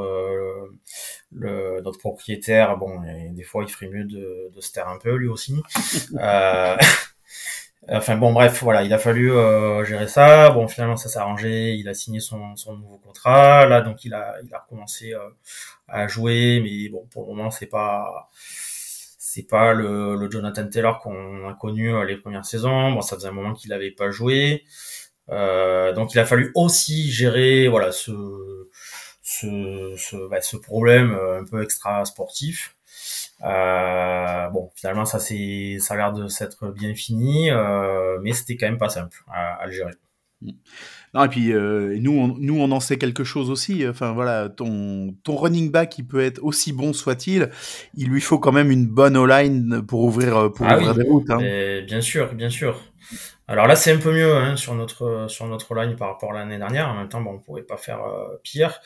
le, notre propriétaire, bon, des fois, il ferait mieux de, de se taire un peu lui aussi. Euh, enfin bon, bref, voilà, il a fallu euh, gérer ça. Bon, finalement, ça s'est arrangé. Il a signé son, son nouveau contrat. Là, donc, il a il a recommencé euh, à jouer, mais bon, pour le moment, c'est pas c'est pas le, le Jonathan Taylor qu'on a connu euh, les premières saisons. Bon, ça faisait un moment qu'il n'avait pas joué. Euh, donc il a fallu aussi gérer voilà ce ce ce, bah, ce problème euh, un peu extra sportif. Euh, bon, finalement ça c'est ça a l'air de s'être bien fini, euh, mais c'était quand même pas simple à, à le gérer. Non, et puis euh, nous, on, nous, on en sait quelque chose aussi. Enfin voilà, ton, ton running back, il peut être aussi bon soit-il, il lui faut quand même une bonne O-line pour ouvrir, pour Ah ouvrir oui. des routes. Hein. Bien sûr, bien sûr. Alors là, c'est un peu mieux hein, sur notre sur notre line par rapport à l'année dernière. En même temps, bon, on pouvait pas faire euh, pire.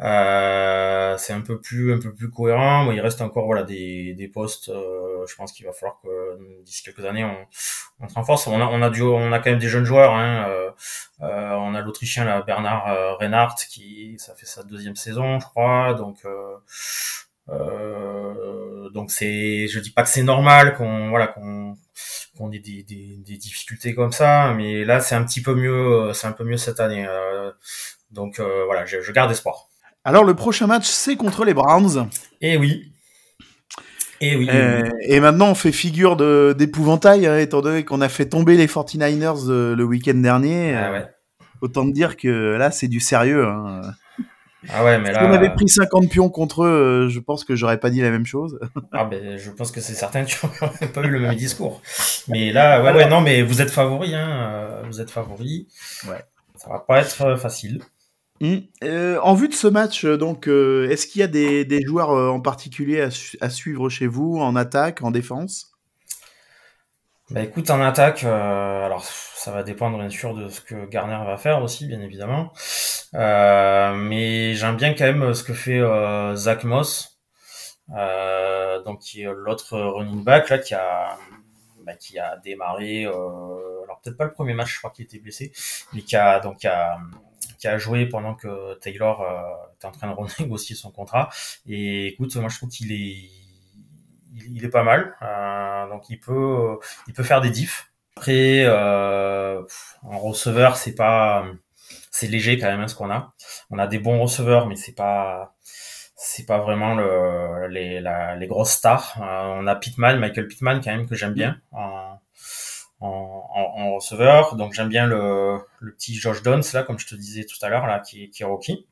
Euh, c'est un peu plus un peu plus cohérent. Bon, il reste encore voilà des des postes. euh, je pense qu'il va falloir que d'ici quelques années on on renforce. On a on a du on a quand même des jeunes joueurs. Hein, on a l'Autrichien là Bernard Reinhardt qui ça fait sa deuxième saison, je crois. Donc euh, donc c'est, je dis pas que c'est normal qu'on voilà qu'on qu'on ait des, des, des difficultés comme ça, mais là c'est un petit peu mieux, euh, c'est un peu mieux cette année. euh, donc euh, voilà, je, je garde espoir. Alors le prochain match, c'est contre les Browns. Et oui, et oui. Euh, et maintenant, on fait figure de- d'épouvantail, hein, étant donné qu'on a fait tomber les 49ers euh, le week-end dernier. ah Euh, Autant te dire que là, c'est du sérieux. Hein. Ah ouais, mais Si là, on avait pris 50 pions contre eux, euh, je pense que j'aurais pas dit la même chose. ah ben, je pense que c'est certain que tu n'aurais pas eu le même discours. Mais là, ouais, ouais, non, mais vous êtes favori, hein, euh, vous êtes favori. Ouais. Ça va pas être euh, facile. Euh, en vue de ce match, euh, donc, euh, est-ce qu'il y a des, des joueurs euh, en particulier à, su- à suivre chez vous, en attaque, en défense? Bah écoute, en attaque, euh, alors ça va dépendre bien sûr de ce que Garner va faire aussi, bien évidemment. Euh, mais j'aime bien quand même ce que fait euh, Zach Moss, euh, donc qui est l'autre running back là qui a bah, qui a démarré. Euh, alors peut-être pas le premier match, je crois qu'il était blessé, mais qui a donc qui a qui a joué pendant que Taylor euh, était en train de renégocier son contrat. Et écoute, moi je trouve qu'il est il, il est pas mal, euh, donc il peut il peut faire des diffs. Après, euh, en receveur, c'est pas c'est léger quand même hein, ce qu'on a. On a des bons receveurs, mais c'est pas c'est pas vraiment le, les, la, les grosses stars. Euh, on a Pittman, Michael Pittman quand même que j'aime bien en, en, en, en receveur. Donc j'aime bien le, le petit Josh Downs là, comme je te disais tout à l'heure là, qui, qui est rookie.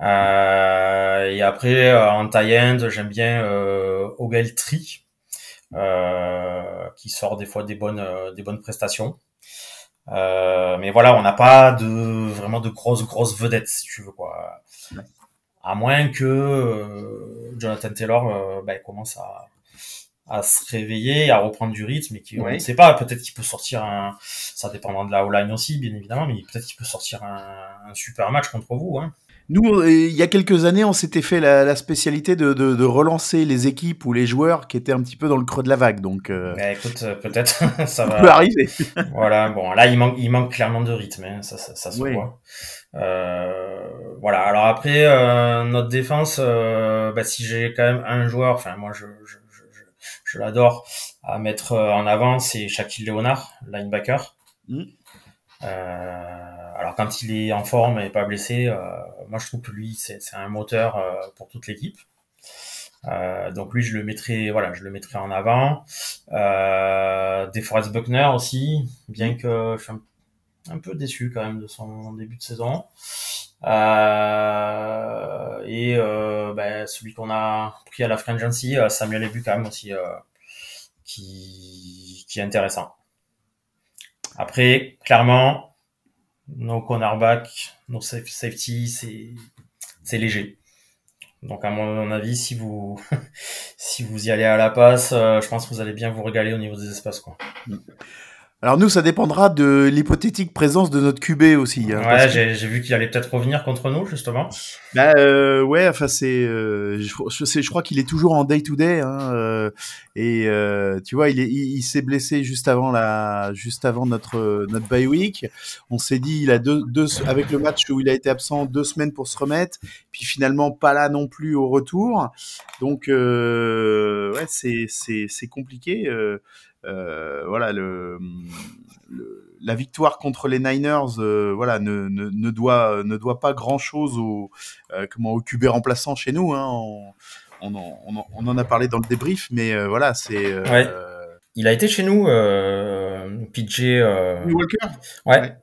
Euh, et après euh, en tie end, j'aime bien euh, Ogletree, euh, qui sort des fois des bonnes euh, des bonnes prestations. Euh, mais voilà, on n'a pas de vraiment de grosses grosses vedettes si tu veux quoi. À moins que euh, Jonathan Taylor bah, commence à à se réveiller, à reprendre du rythme, et qui on ne sait pas, peut-être qu'il peut sortir un, ça dépendra de la O-line aussi, bien évidemment, mais peut-être qu'il peut sortir un, un super match contre vous, hein. Nous, euh, il y a quelques années, on s'était fait la, la spécialité de, de, de relancer les équipes ou les joueurs qui étaient un petit peu dans le creux de la vague. Donc, euh, Bah, écoute, euh, peut-être, ça ça peut va. arriver. Voilà, bon, là, il manque, il manque clairement de rythme, hein, ça, ça, ça se Oui. voit. Euh, voilà, alors après, euh, notre défense, euh, bah, si j'ai quand même un joueur, enfin, moi, je, je, je, je, l'adore, à mettre en avant, c'est Shaquille Leonard, linebacker. Mm. Euh, alors quand il est en forme et pas blessé, euh, moi je trouve que lui c'est un moteur euh, pour toute l'équipe. Euh, donc lui je le mettrai voilà je le mettrai en avant. Euh, DeForest Buckner aussi, bien que je suis un, peu déçu quand même de son début de saison. Euh, et euh, ben, celui qu'on a pris à la Agency, Samuel Ebu quand même aussi, qui, qui est intéressant. Après, clairement, nos cornerbacks, nos safe- safety, c'est léger. Donc à mon avis, si vous si vous y allez à la passe, euh, je pense que vous allez bien vous régaler au niveau des espaces quoi. Alors nous, ça dépendra de l'hypothétique présence de notre QB aussi. hein, Ouais, que- j'ai vu qu'il allait peut-être revenir contre nous justement. Bah, euh, ouais, enfin c'est, euh, je, je sais, je crois qu'il est toujours en day to day, hein, euh, et euh, tu vois, il est, il, il s'est blessé juste avant la, juste avant notre notre bye week. On s'est dit, il a deux, deux, avec le match où il a été absent deux semaines pour se remettre, puis finalement pas là non plus au retour. Donc euh, ouais, c'est c'est c'est compliqué. Euh, voilà le, le- la victoire contre les Niners, euh, voilà, ne, ne, ne doit ne doit pas grand chose au euh, comment au QB remplaçant chez nous. Hein, on, on, en, on, en, on en a parlé dans le débrief, mais euh, voilà, c'est euh, Ouais. Il a été chez nous, euh, PJ. euh, Walker? ouais. Ouais.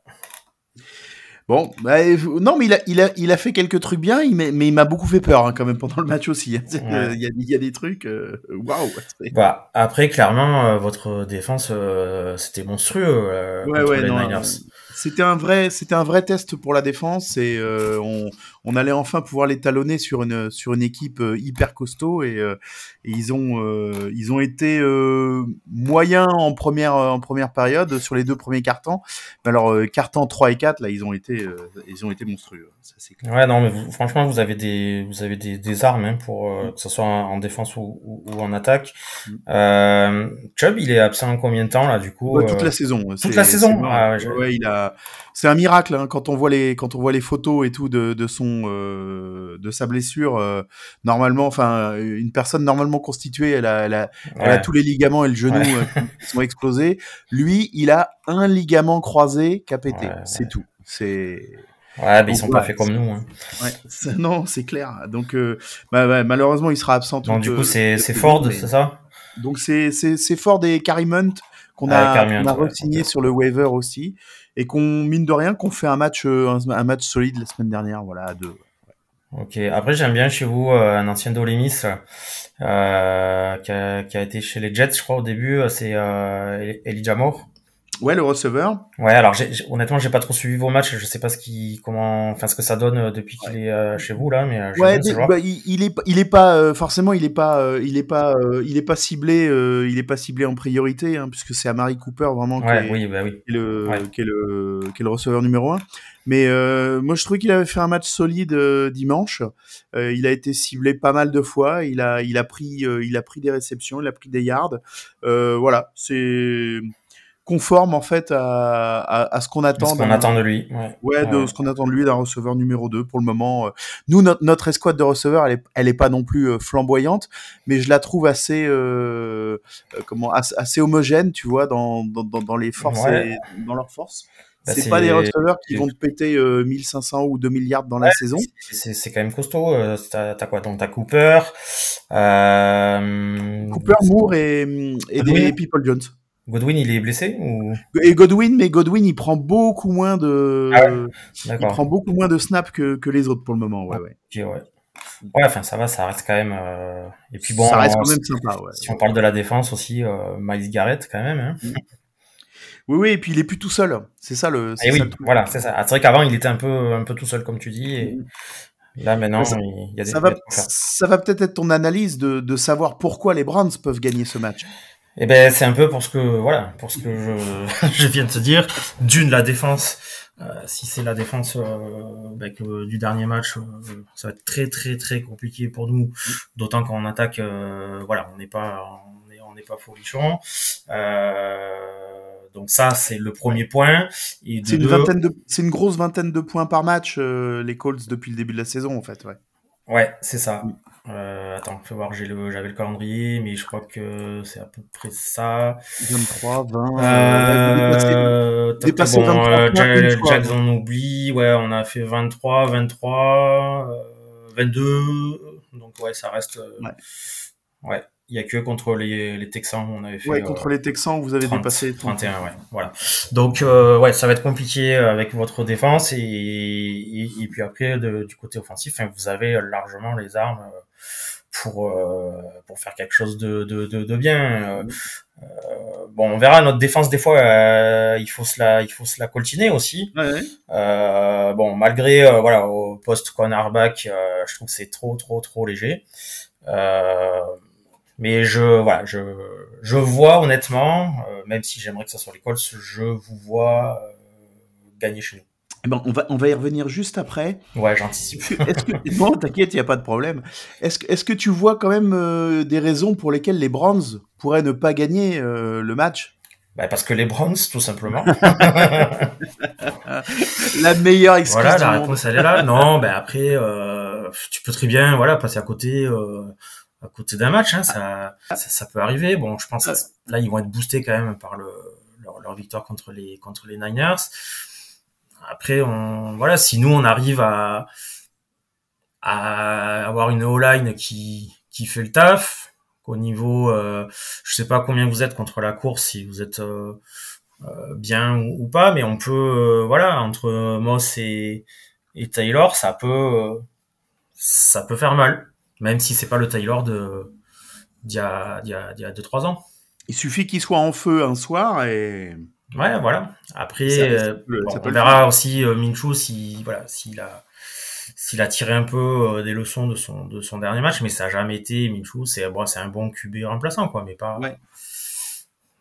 Bon, bah, non, mais il a, il a, il a fait quelques trucs bien, il mais il m'a beaucoup fait peur hein, quand même pendant le match aussi. hein. Ouais. euh, Il y, a, il y a des trucs, euh, waouh. Bah, après, clairement, euh, votre défense, euh, c'était monstrueux euh, Ouais, contre ouais, les non, Niners. C'était un vrai, c'était un vrai test pour la défense et euh, on, on allait enfin pouvoir les talonner sur une sur une équipe euh, hyper costaud et, euh, et ils ont euh, ils ont été moyens en première en première période sur les deux premiers cartons. Mais alors euh, carton 3 et 4 là ils ont été ils ont été monstrueux. Ça clair. Ouais, non, mais vous- franchement, vous avez des, vous avez des, des armes hein, pour que ce soit en, en défense ou, ou, ou en attaque. Mm. Euh, Chubb, il est absent combien de temps là, du coup Ouais, toute la saison. c'est- la saison. Ah Ouais, il a. C'est un miracle hein, quand on voit les quand on voit les photos et tout de, de son euh, de sa blessure. euh, normalement, enfin, une personne normalement constituée, elle a, elle a, elle a ouais. tous les ligaments et le genou Ouais. euh, qui sont explosés. Lui, il a un ligament croisé qui a pété. Ouais, c'est tout. C'est Ouais, mais ils sont pas faits comme nous. Hein. ouais, non, c'est clair. Donc, euh, bah, ouais, malheureusement, il sera absent. Donc du coup, c'est Ford, c'est ça? Donc c'est Ford et Carrie Munt qu'on Ah, a, qu'on a Hunt, ouais, re-signé sur le waiver aussi et qu'on mine de rien qu'on fait un match euh, un, match solide la semaine dernière voilà à deux. Ok. Après, j'aime bien chez vous euh, un ancien d'Olemis euh, qui, a, qui a été chez les Jets, je crois au début. euh, C'est euh, Elijah Moore. Ouais le receveur. Ouais, alors j'ai, j'ai- honnêtement, j'ai pas trop suivi vos matchs. Je sais pas ce qui, comment, enfin ce que ça donne euh, depuis qu'il est euh, chez vous là, mais euh, Ouais, mais, bah, il, il est pas- il est pas euh, forcément il est pas il est pas il est pas ciblé il est pas ciblé en priorité hein, puisque c'est Amari Cooper vraiment qui Ouais, est, oui, bah oui. qui est le Ouais. qui est le qui est le receveur numéro un. Mais moi je trouvais qu'il avait fait un match solide dimanche. Il a été ciblé pas mal de fois. Il a il a pris il a pris des réceptions, il a pris des yards. Voilà, c'est conforme en fait à, à, à ce qu'on attend. Ce qu'on attend de lui. Ouais. Ouais, de ce qu'on attend de lui d'un receveur numéro 2 pour le moment. euh, Nous, notre, notre escouade de receveurs, elle est, elle est pas non plus euh, flamboyante, mais je la trouve assez, euh, comment, assez, assez homogène, tu vois, dans, dans, dans, les forces Ouais. et dans leurs forces. Bah, c'est pas des receveurs qui vont te péter euh, 1500 ou 2 milliards dans la saison. C'est, quand même costaud. euh, T'as, quoi Donc t'as Cooper, Cooper, Moore et, et des Oui. People Jones. Godwin, il est blessé ou? Et Godwin, mais Godwin, il prend beaucoup moins de, Ah il prend beaucoup moins de snaps que, que les autres pour le moment. Ouais, ouais. Ok, ouais. Ouais, enfin ça va, ça reste quand même. euh, Et puis bon, ça reste quand même sympa. Ouais. si on parle de la défense aussi, euh, Miles Garrett quand même. Hein. Oui, oui, et puis il est plus tout seul. C'est ça le. Et ça oui, le voilà, c'est ça. Ah, c'est vrai qu'avant il était un peu, un peu tout seul comme tu dis. Et là maintenant, ça- il y a des. Va, ça va peut-être être ton analyse de, de savoir pourquoi les Browns peuvent gagner ce match. Eh ben, c'est un peu pour ce que, voilà, pour ce que je, je viens de te dire. D'une, la défense. Euh, si c'est la défense euh, avec le- du dernier match, euh, ça va être très très très compliqué pour nous. D'autant qu'en attaque, euh, voilà, on n'est pas, on est, on n'est pas folichon. Euh, donc ça, c'est le premier point. Et C'est une deux- vingtaine de, c'est une grosse vingtaine de points par match euh, les Colts depuis le début de la saison en fait. Ouais. Ouais, c'est ça. Euh, attends, fais voir, j'ai le, j'avais le calendrier, mais je crois que c'est à peu près ça. 23, 20. euh, dépasser- Euh, dépasser bon, 23 euh, Jack. Jack, on oublie. Ouais, on a fait 23, 23, euh, 22. Donc ouais, ça reste. euh, Ouais. ouais. Il y a que contre les, les Texans, on avait fait. Ouais, euh, contre les Texans, vous avez 30, dépassé 31, ouais, voilà. Donc euh, ouais, ça va être compliqué avec votre défense et, et, et puis après de- du côté offensif, hein, vous avez largement les armes euh, pour euh, pour faire quelque chose de de, de, de bien. Euh, euh, bon, on verra notre défense des fois, euh, il faut se la il faut se la coltiner aussi. Ouais, ouais. Euh, bon, malgré euh, voilà au poste cornerback, euh, je trouve que c'est trop trop trop léger. Euh, mais je voilà, je je vois honnêtement, euh, même si j'aimerais que ça soit les Colts, je vous vois euh, gagner chez Eh ben, on, va, on va y revenir juste après. Ouais, j'anticipe. Que, non, t'inquiète, il n'y a pas de problème. Est-ce que, tu vois quand même euh, des raisons pour lesquelles les Browns pourraient ne pas gagner euh, le match? Bah, parce que les Browns, tout simplement. La meilleure excuse voilà, du la monde. réponse elle est là. Non, ben après, euh, tu peux très bien, voilà, passer à côté, à côté d'un match, hein, ça, ça, ça peut arriver. Bon, je pense que là ils vont être boostés quand même par le leur, leur victoire contre les contre les Niners. Après, voilà, si nous on arrive à avoir une O-line qui qui fait le taf, qu'au niveau, euh, je sais pas combien vous êtes contre la course, si vous êtes euh, euh, bien ou, pas, mais on peut, euh, voilà, entre Moss et, Taylor, ça peut, ça peut faire mal, même si c'est pas le Taylor de d'il y a d'il y a d'il y a deux trois ans. Il suffit qu'il soit en feu un soir et Ouais, voilà. Après, Ça- euh, bon, on verra aussi euh, si voilà s'il a s'il a tiré un peu euh, des leçons de son de son dernier match, mais ça a jamais été Minshew. C'est bon, c'est un bon QB remplaçant quoi, mais pas. Ouais.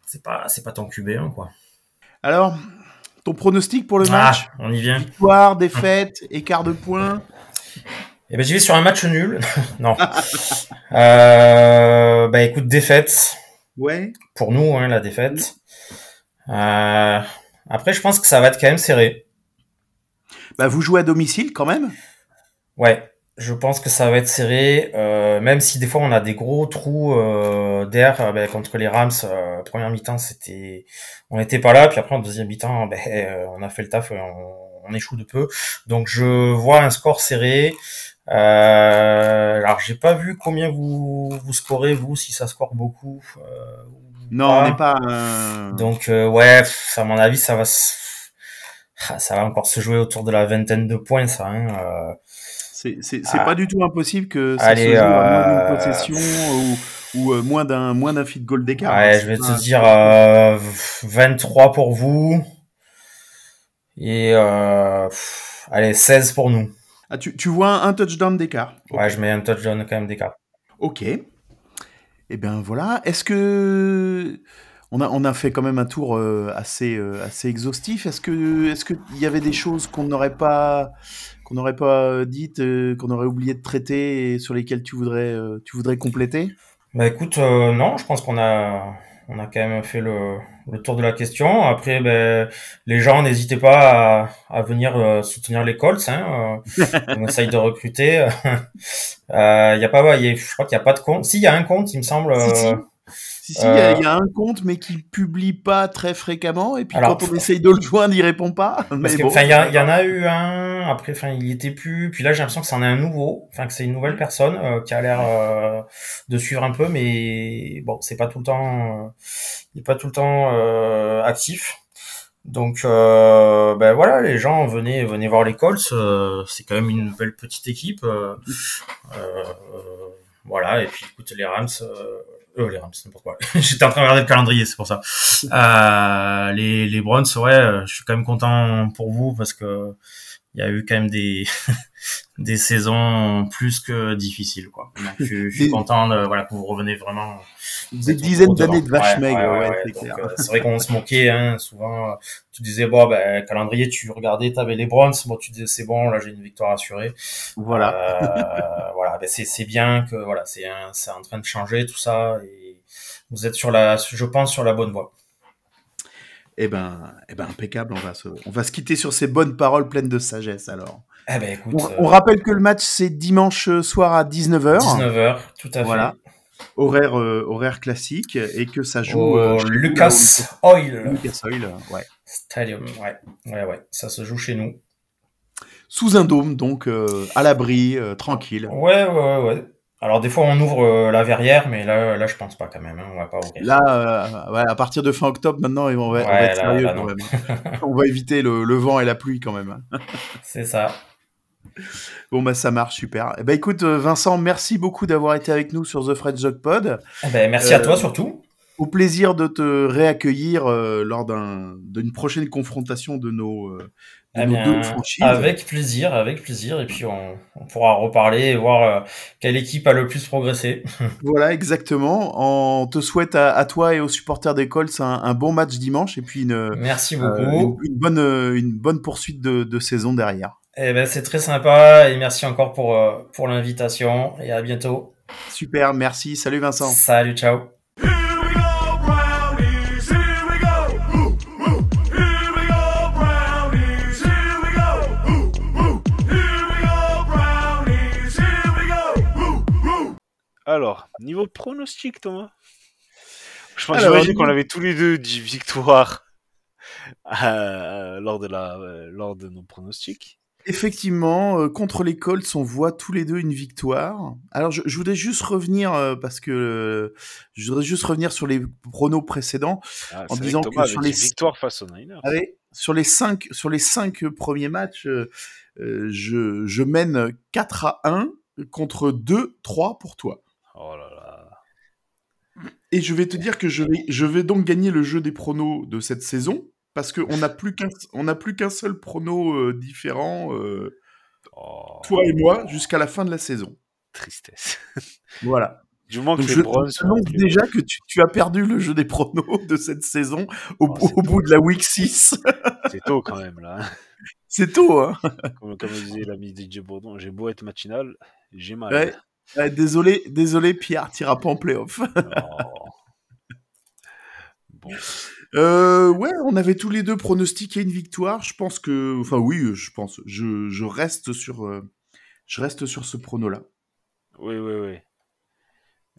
C'est pas c'est pas ton QB1 quoi. Alors, ton pronostic pour le Ah, match? on y vient. Victoire, défaite, écart de points Eh ben, j'y vais sur un match nul. non. euh, bah, écoute, défaite. Ouais. Pour nous, hein, la défaite. Euh, après, je pense que ça va être quand même serré. Bah, vous jouez à domicile quand même? Ouais. Je pense que ça va être serré, euh, même si des fois on a des gros trous euh, d'air euh, ben, contre les Rams. Euh, première mi-temps, c'était, on n'était pas là, puis après en deuxième mi-temps, ben, on a fait le taf, et on, on échoue de peu. Donc je vois un score serré. Euh, alors j'ai pas vu combien vous vous scorez vous, si ça score beaucoup. euh, ou Non, pas. on n'est pas. Donc euh, ouais, à mon avis, ça va se... Ah, ça va encore se jouer autour de la vingtaine de points, ça. Hein. euh. C'est c'est- c'est Ah. pas du tout impossible que ça Allez, se joue à moins euh, d'une possession ou, ou euh, moins d'un moins d'un feed goal d'écart. Ouais, hein. je vais te pas- dire euh, 23 pour vous. Et euh, allez, 16 pour nous. Ah, tu, tu vois un touchdown d'écart. Ouais, je mets un touchdown quand même d'écart. Ok. Eh bien voilà. Est-ce que on a, fait quand même un tour euh, assez, euh, assez exhaustif. Est-ce qu'il y avait des choses qu'on n'aurait pas pas dites, euh, qu'on aurait oublié de traiter et sur lesquelles tu voudrais euh, compléter? Bah écoute, euh, non, je pense qu'on a on a quand même fait le, le tour de la question. Après, ben, les gens, n'hésitez pas à, à venir euh, soutenir les Colts. Hein, euh, on essaye de recruter. Euh, y a pas, y a- je crois qu'il n'y a pas de compte. Si, il y a un compte, il me semble. Si, si. Si, si, il y a- Euh, y, a un compte, mais qui publie pas très fréquemment, et puis Alors, quand on essaye de le joindre, il répond pas. Mais bon. il y, y en a eu un, après, enfin, il y était plus, puis là, j'ai l'impression que c'en est un nouveau, enfin, que c'est une nouvelle personne, euh, qui a l'air, euh, de suivre un peu, mais bon, c'est pas tout le temps, euh, il est pas tout le temps, euh, actif. Donc, euh, ben voilà, les gens, venez, venez voir les Colts, euh, c'est quand même une belle petite équipe, euh, euh, voilà, et puis, écoute, les Rams, euh, les Rams, n'importe quoi. J'étais en train de regarder le calendrier, c'est pour ça. Euh, les, les Browns, ouais, euh, je suis quand même content pour vous parce que il y a eu quand même des des saisons plus que difficiles, quoi. Donc, je, suis- je suis Des- content de, voilà, que vous revenez vraiment. vous Des êtes dizaines d'années de vaches Ouais, c'est euh, c'est vrai qu'on se moquait, hein, souvent. euh, Tu disais, bon, ben, calendrier, tu regardais, t'avais les Browns, bon, tu disais, c'est bon, là, j'ai une victoire assurée. Voilà. Euh, voilà, ben c'est c'est bien que voilà, c'est c'est en train de changer tout ça et vous êtes sur la, je pense, sur la bonne voie. Eh ben, eh ben, impeccable. On va se, on va se quitter sur ces bonnes paroles pleines de sagesse, alors. Eh ben écoute, On, euh, on rappelle que le match c'est dimanche soir à 19h, 19h, tout à Voilà. horaire euh, horaire classique, et que ça fait. joue Au euh, Lucas au- Oil Lucas Oil, ouais. Stadium. Ouais, ouais, ouais. Ça se joue chez nous. Sous un dôme, donc euh, à l'abri, tranquille. Ouais, ouais, ouais, ouais. Alors des fois on ouvre euh, la verrière, mais là, là je pense pas quand même. hein, on va pas ouvrir. Là, euh, ouais, à partir de fin octobre, maintenant, on va, on va Ouais, être là, sérieux là, quand même. on va éviter le, le vent et la pluie quand même. hein. C'est ça. Bon, bah ça marche, super. Eh ben, écoute, euh, Vincent, merci beaucoup d'avoir été avec nous sur The Fred Jog Pod. Eh ben, merci à toi surtout. Au plaisir de te réaccueillir euh, lors d'un- d'une prochaine confrontation de nos, de Eh nos bien, deux franchises. avec plaisir, avec plaisir. Et puis on, on pourra reparler et voir euh, quelle équipe a le plus progressé. Voilà, exactement. On te souhaite à, à toi et aux supporters des Colts un, un bon match dimanche et puis une, Merci euh, beaucoup. une, une bonne, euh, une bonne poursuite de, de saison derrière. Eh ben, c'est très sympa et merci encore pour, pour l'invitation et à bientôt. Super, merci. Salut Vincent. Salut, ciao. Alors, niveau pronostic, Thomas? Je pense Alors, qu'on avait tous les deux dit victoire euh, lors, de la, euh, lors de nos pronostics. Effectivement, euh, contre les Colts, on voit tous les deux une victoire. Alors, je, je voudrais juste revenir euh, parce que euh, je voudrais juste revenir sur les pronos précédents. Ah, En disant que sur les- dit victoire face aux Niners. Allez, sur les cinq, sur les cinq premiers matchs, je, je mène 4 à 1 contre 2, 3 pour toi. Oh là là. Et je vais te dire que je vais, je vais donc gagner le jeu des pronos de cette saison parce qu'on n'a plus qu'un, on n'a plus qu'un seul prono euh, différent, euh, Oh, toi et moi, jusqu'à la fin de la saison. Tristesse. Voilà. Du moment que je annonce déjà que tu, tu as perdu le jeu des pronos de cette saison au, Oh, au bout de la week 6. C'est tôt quand même là. C'est tôt, hein Comme, comme disait l'ami DJ Bourdon, j'ai beau être matinal, j'ai mal. Ouais. Ouais, désolé, désolé, Pierre, t'iras pas en playoff. Oh. Bon, Euh, ouais, on avait tous les deux pronostiqué une victoire. Je pense que, enfin oui, je pense, je, je reste sur, euh, je reste sur ce prono-là. oui, oui, oui.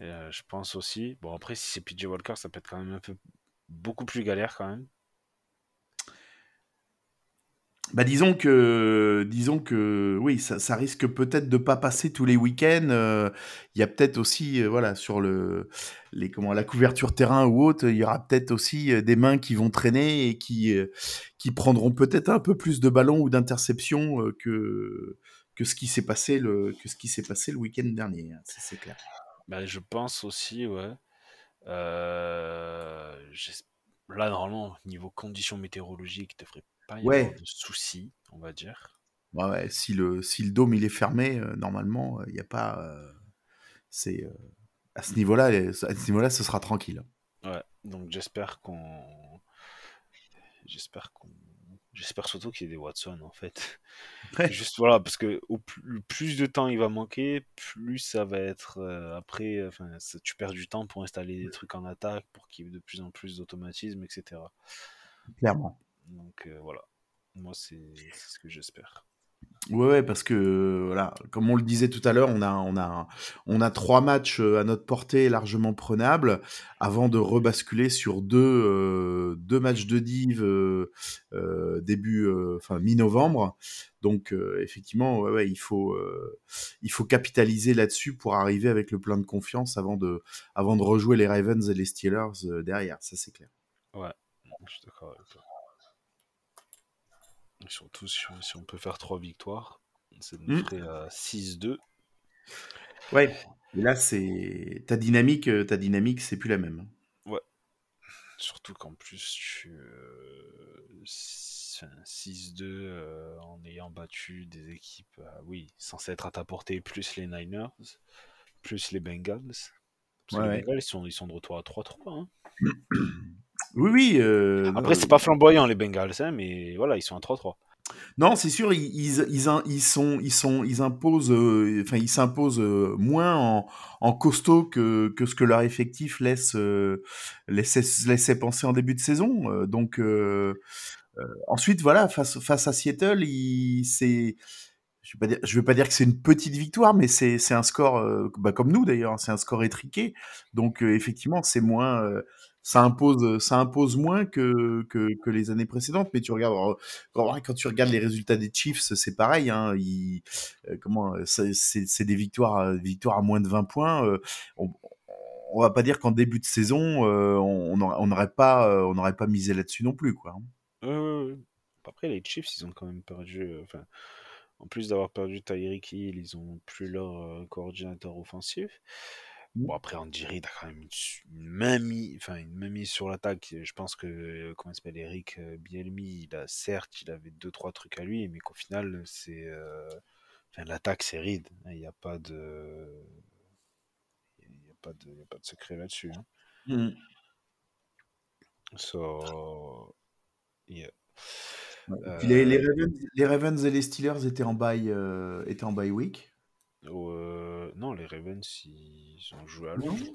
Euh, je pense aussi. Bon, après, si c'est PJ Walker, ça peut être quand même un peu beaucoup plus galère quand même. Bah disons que, disons que, oui, ça, risque peut-être de pas passer tous les week-ends. euh, Il y a peut-être aussi, euh, voilà, sur le, les, comment, la couverture terrain ou autre, il y aura peut-être aussi euh, des mains qui vont traîner et qui, qui prendront peut-être un peu plus de ballons ou d'interceptions que, que ce qui s'est passé le, que ce qui s'est passé le week-end dernier. hein, c'est clair. Bah, je pense aussi, ouais. Là, normalement, niveau conditions météorologiques, il devrait pas y Ouais. avoir de soucis, on va dire. Ouais, ouais, si le, si le dôme il est fermé, euh, normalement, il n'y a pas, euh, c'est euh, à ce niveau-là, à ce niveau-là, ce sera tranquille. Ouais, donc j'espère qu'on. J'espère qu'on. J'espère surtout qu'il y ait des Watson en fait. Ouais. Juste voilà, parce que au plus, plus de temps il va manquer, plus ça va être euh, après. euh, Enfin, tu perds du temps pour installer des trucs en attaque, pour qu'il y ait de plus en plus d'automatisme, etc. Clairement. Donc euh, voilà, moi c'est ce que j'espère. Ouais, ouais, parce que voilà, comme on le disait tout à l'heure, on a, on a, on a trois matchs euh, à notre portée largement prenables avant de rebasculer sur deux, euh, deux matchs de div euh, euh, début, enfin mi-novembre. Donc effectivement, ouais, ouais, il faut, il faut capitaliser là-dessus pour arriver avec le plein de confiance avant de, avant de rejouer les Ravens et les Steelers derrière. Ça c'est clair. Ouais, je suis d'accord avec toi. Surtout si on, si on peut faire trois victoires, ça nous ferait euh, 6-2. Ouais. Et là, c'est ta dynamique, euh, ta dynamique, c'est plus la même. Surtout qu'en plus, tu. euh, s- enfin, 6-2 euh, en ayant battu des équipes, euh, oui, censées être à ta portée, plus les Niners, plus les Bengals. Parce que Ouais, les ouais. Bengals, ils sont, ils sont de retour à 3-3. hein. Oui, oui. euh, Après, c'est pas flamboyant, les Bengals, hein, mais voilà, ils sont à 3-3. Non, c'est sûr, ils, ils, ils, sont, ils sont, ils imposent, euh, enfin, ils s'imposent euh, moins en, en costaud que, que ce que leur effectif laisse, euh, laissait, laissait penser en début de saison. Euh, donc, ensuite, voilà, face, face à Seattle, c'est, je vais dire, je vais pas dire que c'est une petite victoire, mais c'est un score, bah, comme nous d'ailleurs, c'est un score étriqué. Donc effectivement, c'est moins, ça impose, ça impose moins que, que les années précédentes. Mais tu regardes, euh, quand, tu regardes les résultats des Chiefs, c'est pareil. Hein, euh, comment, euh, c'est des victoires, euh, victoires à moins de 20 points. euh, on, on va pas dire qu'en début de saison, euh, on n'aurait pas, euh, on n'aurait pas misé là-dessus non plus, quoi. hein. Après, les Chiefs, ils ont quand même perdu. euh, en plus d'avoir perdu Tyreek Hill, ils ont plus leur euh, coordinateur offensif. Bon, après, Andy Reid a quand même une, une main mise, enfin, une main mise sur l'attaque. Je pense que, euh, comment il s'appelle, Eric euh, Bielmi, il a, certes, il avait deux, trois trucs à lui, mais qu'au final, c'est. euh, Enfin, l'attaque, c'est Reid. hein, Il n'y a pas de. Il n'y a, pas de- il y a pas de secret là-dessus. hein. Mm. So. Yeah. Ouais. Les, les, Ravens, les Ravens et les Steelers étaient en bye, euh, étaient en bye week. Euh, non, les Ravens, ils ont joué à Londres.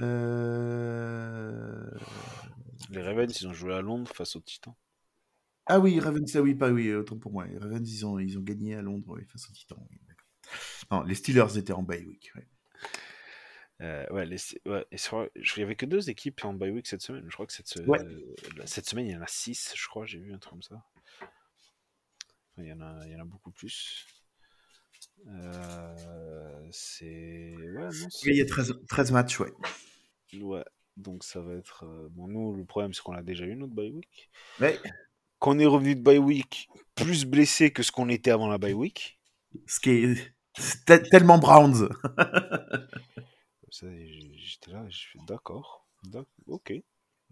Euh, Les Ravens, ils ont joué à Londres face aux Titans. Ah oui, Ravens, ah oui, pas oui, autant pour moi. Les Ravens, ils ont, ils ont gagné à Londres oui, face aux Titans. oui, non, les Steelers étaient en bye week. ouais. Euh, ouais, les, ouais, et sur- je- il y avait que deux équipes en bye week cette semaine. Je crois que cette, Ouais. semaine, il y en a six, je crois. J'ai vu un truc comme ça. Enfin, il, y en a, il y en a beaucoup plus. Euh, c'est. Ouais, il y a 13, 13 matchs, ouais. Ouais, donc ça va être. euh, Bon, nous, le problème, c'est qu'on a déjà eu notre bye week. Ouais, Qu'on est revenu de bye week plus blessé que ce qu'on était avant la bye week. ce qui est c'est te- tellement Browns. J'étais là, je fais d'accord. d'ac- Ok,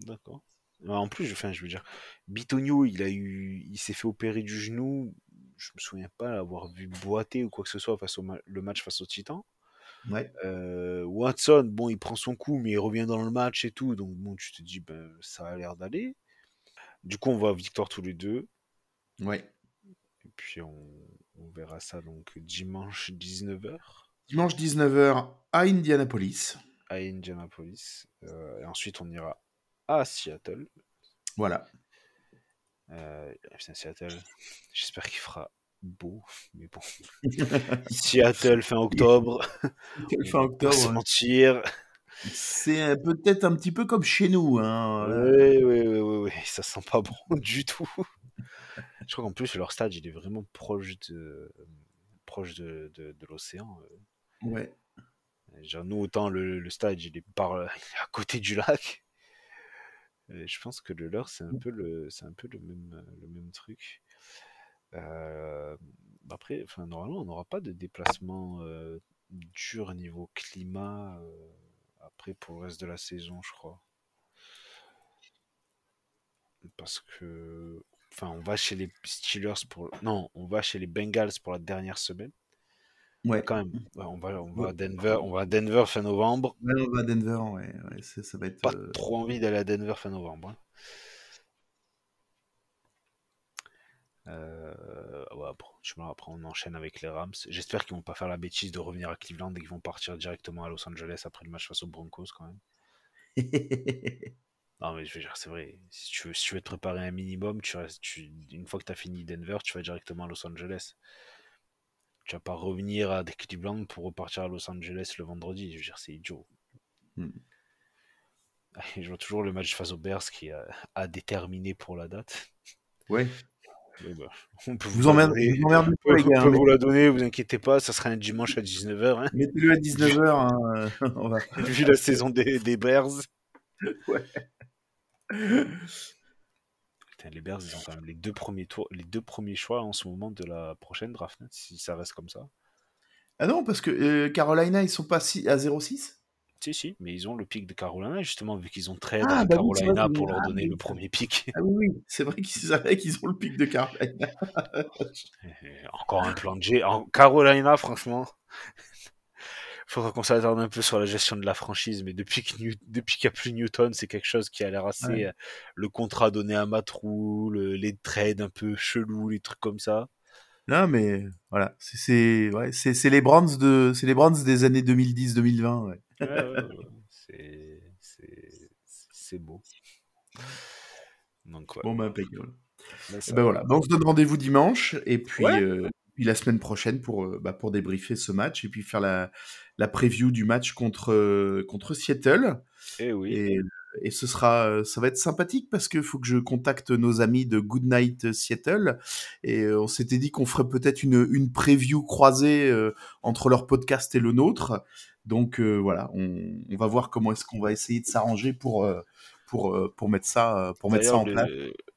d'accord. Ah, En plus, je, enfin, je veux dire, Bitonio, il a eu, il s'est fait opérer du genou. Je me souviens pas l'avoir vu boiter ou quoi que ce soit face au ma- le match face au Titan. Ouais. Euh, Watson, bon, il prend son coup, mais il revient dans le match et tout. Donc bon, tu te dis, ben, ça a l'air d'aller. Du coup, on va victoire tous les deux. Ouais. Et puis on, on verra ça donc dimanche 19h Dimanche 19h à Indianapolis. à Indianapolis. Euh, et ensuite, on ira à Seattle. Voilà. Euh, Seattle, j'espère qu'il fera beau, mais bon. Seattle fin octobre, Fin on va pas se octobre. mentir. C'est euh, peut-être un petit peu comme chez nous. Hein. Oui, oui, oui, oui, oui, ça sent pas bon du tout. Je crois qu'en plus, leur stade, il est vraiment proche de, proche de, de, de l'océan. Ouais. Genre, nous, autant le, le stade, il est par, il est à côté du lac. Et je pense que le leur, c'est un peu le, c'est un peu le même, le même truc. Euh, après, enfin, normalement, on n'aura pas de déplacement euh, dur niveau climat euh, après pour le reste de la saison, je crois. Parce que, enfin, on va chez les Steelers pour, non, on va chez les Bengals pour la dernière semaine. Ouais. Quand même, on va, on va à Denver, on va à Denver fin novembre. Ouais, on va à Denver, ouais, ça va être. Pas euh, trop envie d'aller à Denver fin novembre. hein. Euh, ouais, après on enchaîne avec les Rams. J'espère qu'ils vont pas faire la bêtise de revenir à Cleveland et qu'ils vont partir directement à Los Angeles après le match face aux Broncos quand même. Non mais je veux dire, c'est vrai, si tu, veux, si tu veux te préparer un minimum, tu restes, tu, une fois que tu as fini Denver, tu vas directement à Los Angeles. Tu vas pas revenir à Cleveland pour repartir à Los Angeles le vendredi. Je veux dire, c'est idiot. Hmm. Je vois toujours le match face aux Bears qui a, a déterminé pour la date. ouais. Bah, on peut Vous vous emmerdez On peut, les gars. on peut hein, vous la donner, vous inquiétez pas, ça sera un dimanche à 19h. Hein, Mettez-le à 19h. Hein, euh, on va... vu la saison des, des Bears. Les Bears, ils ont quand même les deux premiers tours, les deux premiers choix en ce moment de la prochaine draft, hein, si ça reste comme ça. Ah non, parce que euh, Carolina, ils sont pas si- à 0,6 Si, si, mais ils ont le pic de Carolina, justement, vu qu'ils ont trade Ah, bah Carolina pour leur ah, donner le premier pic. Ah oui, oui, c'est vrai qu'ils savaient qu'ils ont le pic de Carolina. Et Encore un plan de G. En Carolina, franchement, faudra qu'on s'attarde un peu sur la gestion de la franchise, mais depuis que New- depuis qu'il n'y a plus Newton, c'est quelque chose qui a l'air assez. Ouais. euh, Le contrat donné à Matrou, le- les trades un peu chelous, les trucs comme ça. Non, mais voilà, c'est ouais, c'est c'est les Browns de c'est les Browns des années 2010-2020. Ouais. Ouais. C'est- c'est c'est beau. Donc. Bon, ben impeccable. Là, Eh Ben voilà, donc on se donne rendez-vous dimanche et puis euh, puis la semaine prochaine pour, euh, bah, pour débriefer ce match et puis faire la, la preview du match contre, euh, contre Seattle. Eh oui. Et, et ce sera, euh, ça va être sympathique parce qu'il faut que je contacte nos amis de Goodnight Seattle. Et euh, on s'était dit qu'on ferait peut-être une, une preview croisée entre leur podcast et le nôtre. Donc euh, voilà, on, on va voir comment est-ce qu'on va essayer de s'arranger pour, pour, pour mettre ça, pour mettre ça en place.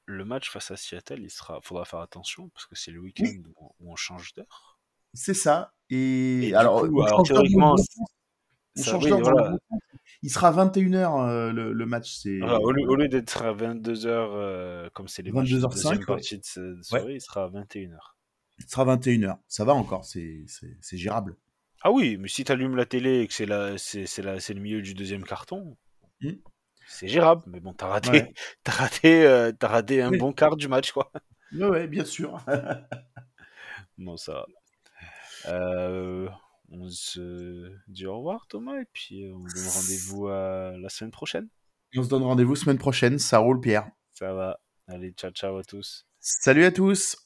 le, match face à Seattle, il sera, faudra faire attention parce que c'est le week-end où, où on change d'heure. C'est ça. Et, alors, coup, théoriquement, ça- oui, voilà. Il sera 21h le, le match. C'est Voilà, au lieu, d'être à 22h, comme c'est les matchs de 22h05, deuxième ouais. partie de soirée, il sera à 21h. Il sera 21h. Ça va encore, c'est c'est- gérable. Ah oui, mais si tu allumes la télé et que c'est la, c'est, c'est la, c'est le milieu du deuxième carton, Hmm. c'est gérable. Mais bon, t'as raté, Ouais. t'as raté, euh, t'as raté un Oui. bon quart du match, quoi. Ouais, ouais, bien sûr. Bon, ça va. Euh, on se dit au revoir, Thomas, et puis euh, on donne rendez-vous à la semaine prochaine. on se donne rendez-vous semaine prochaine. Ça roule, Pierre. Ça va. Allez, ciao, ciao à tous. Salut à tous.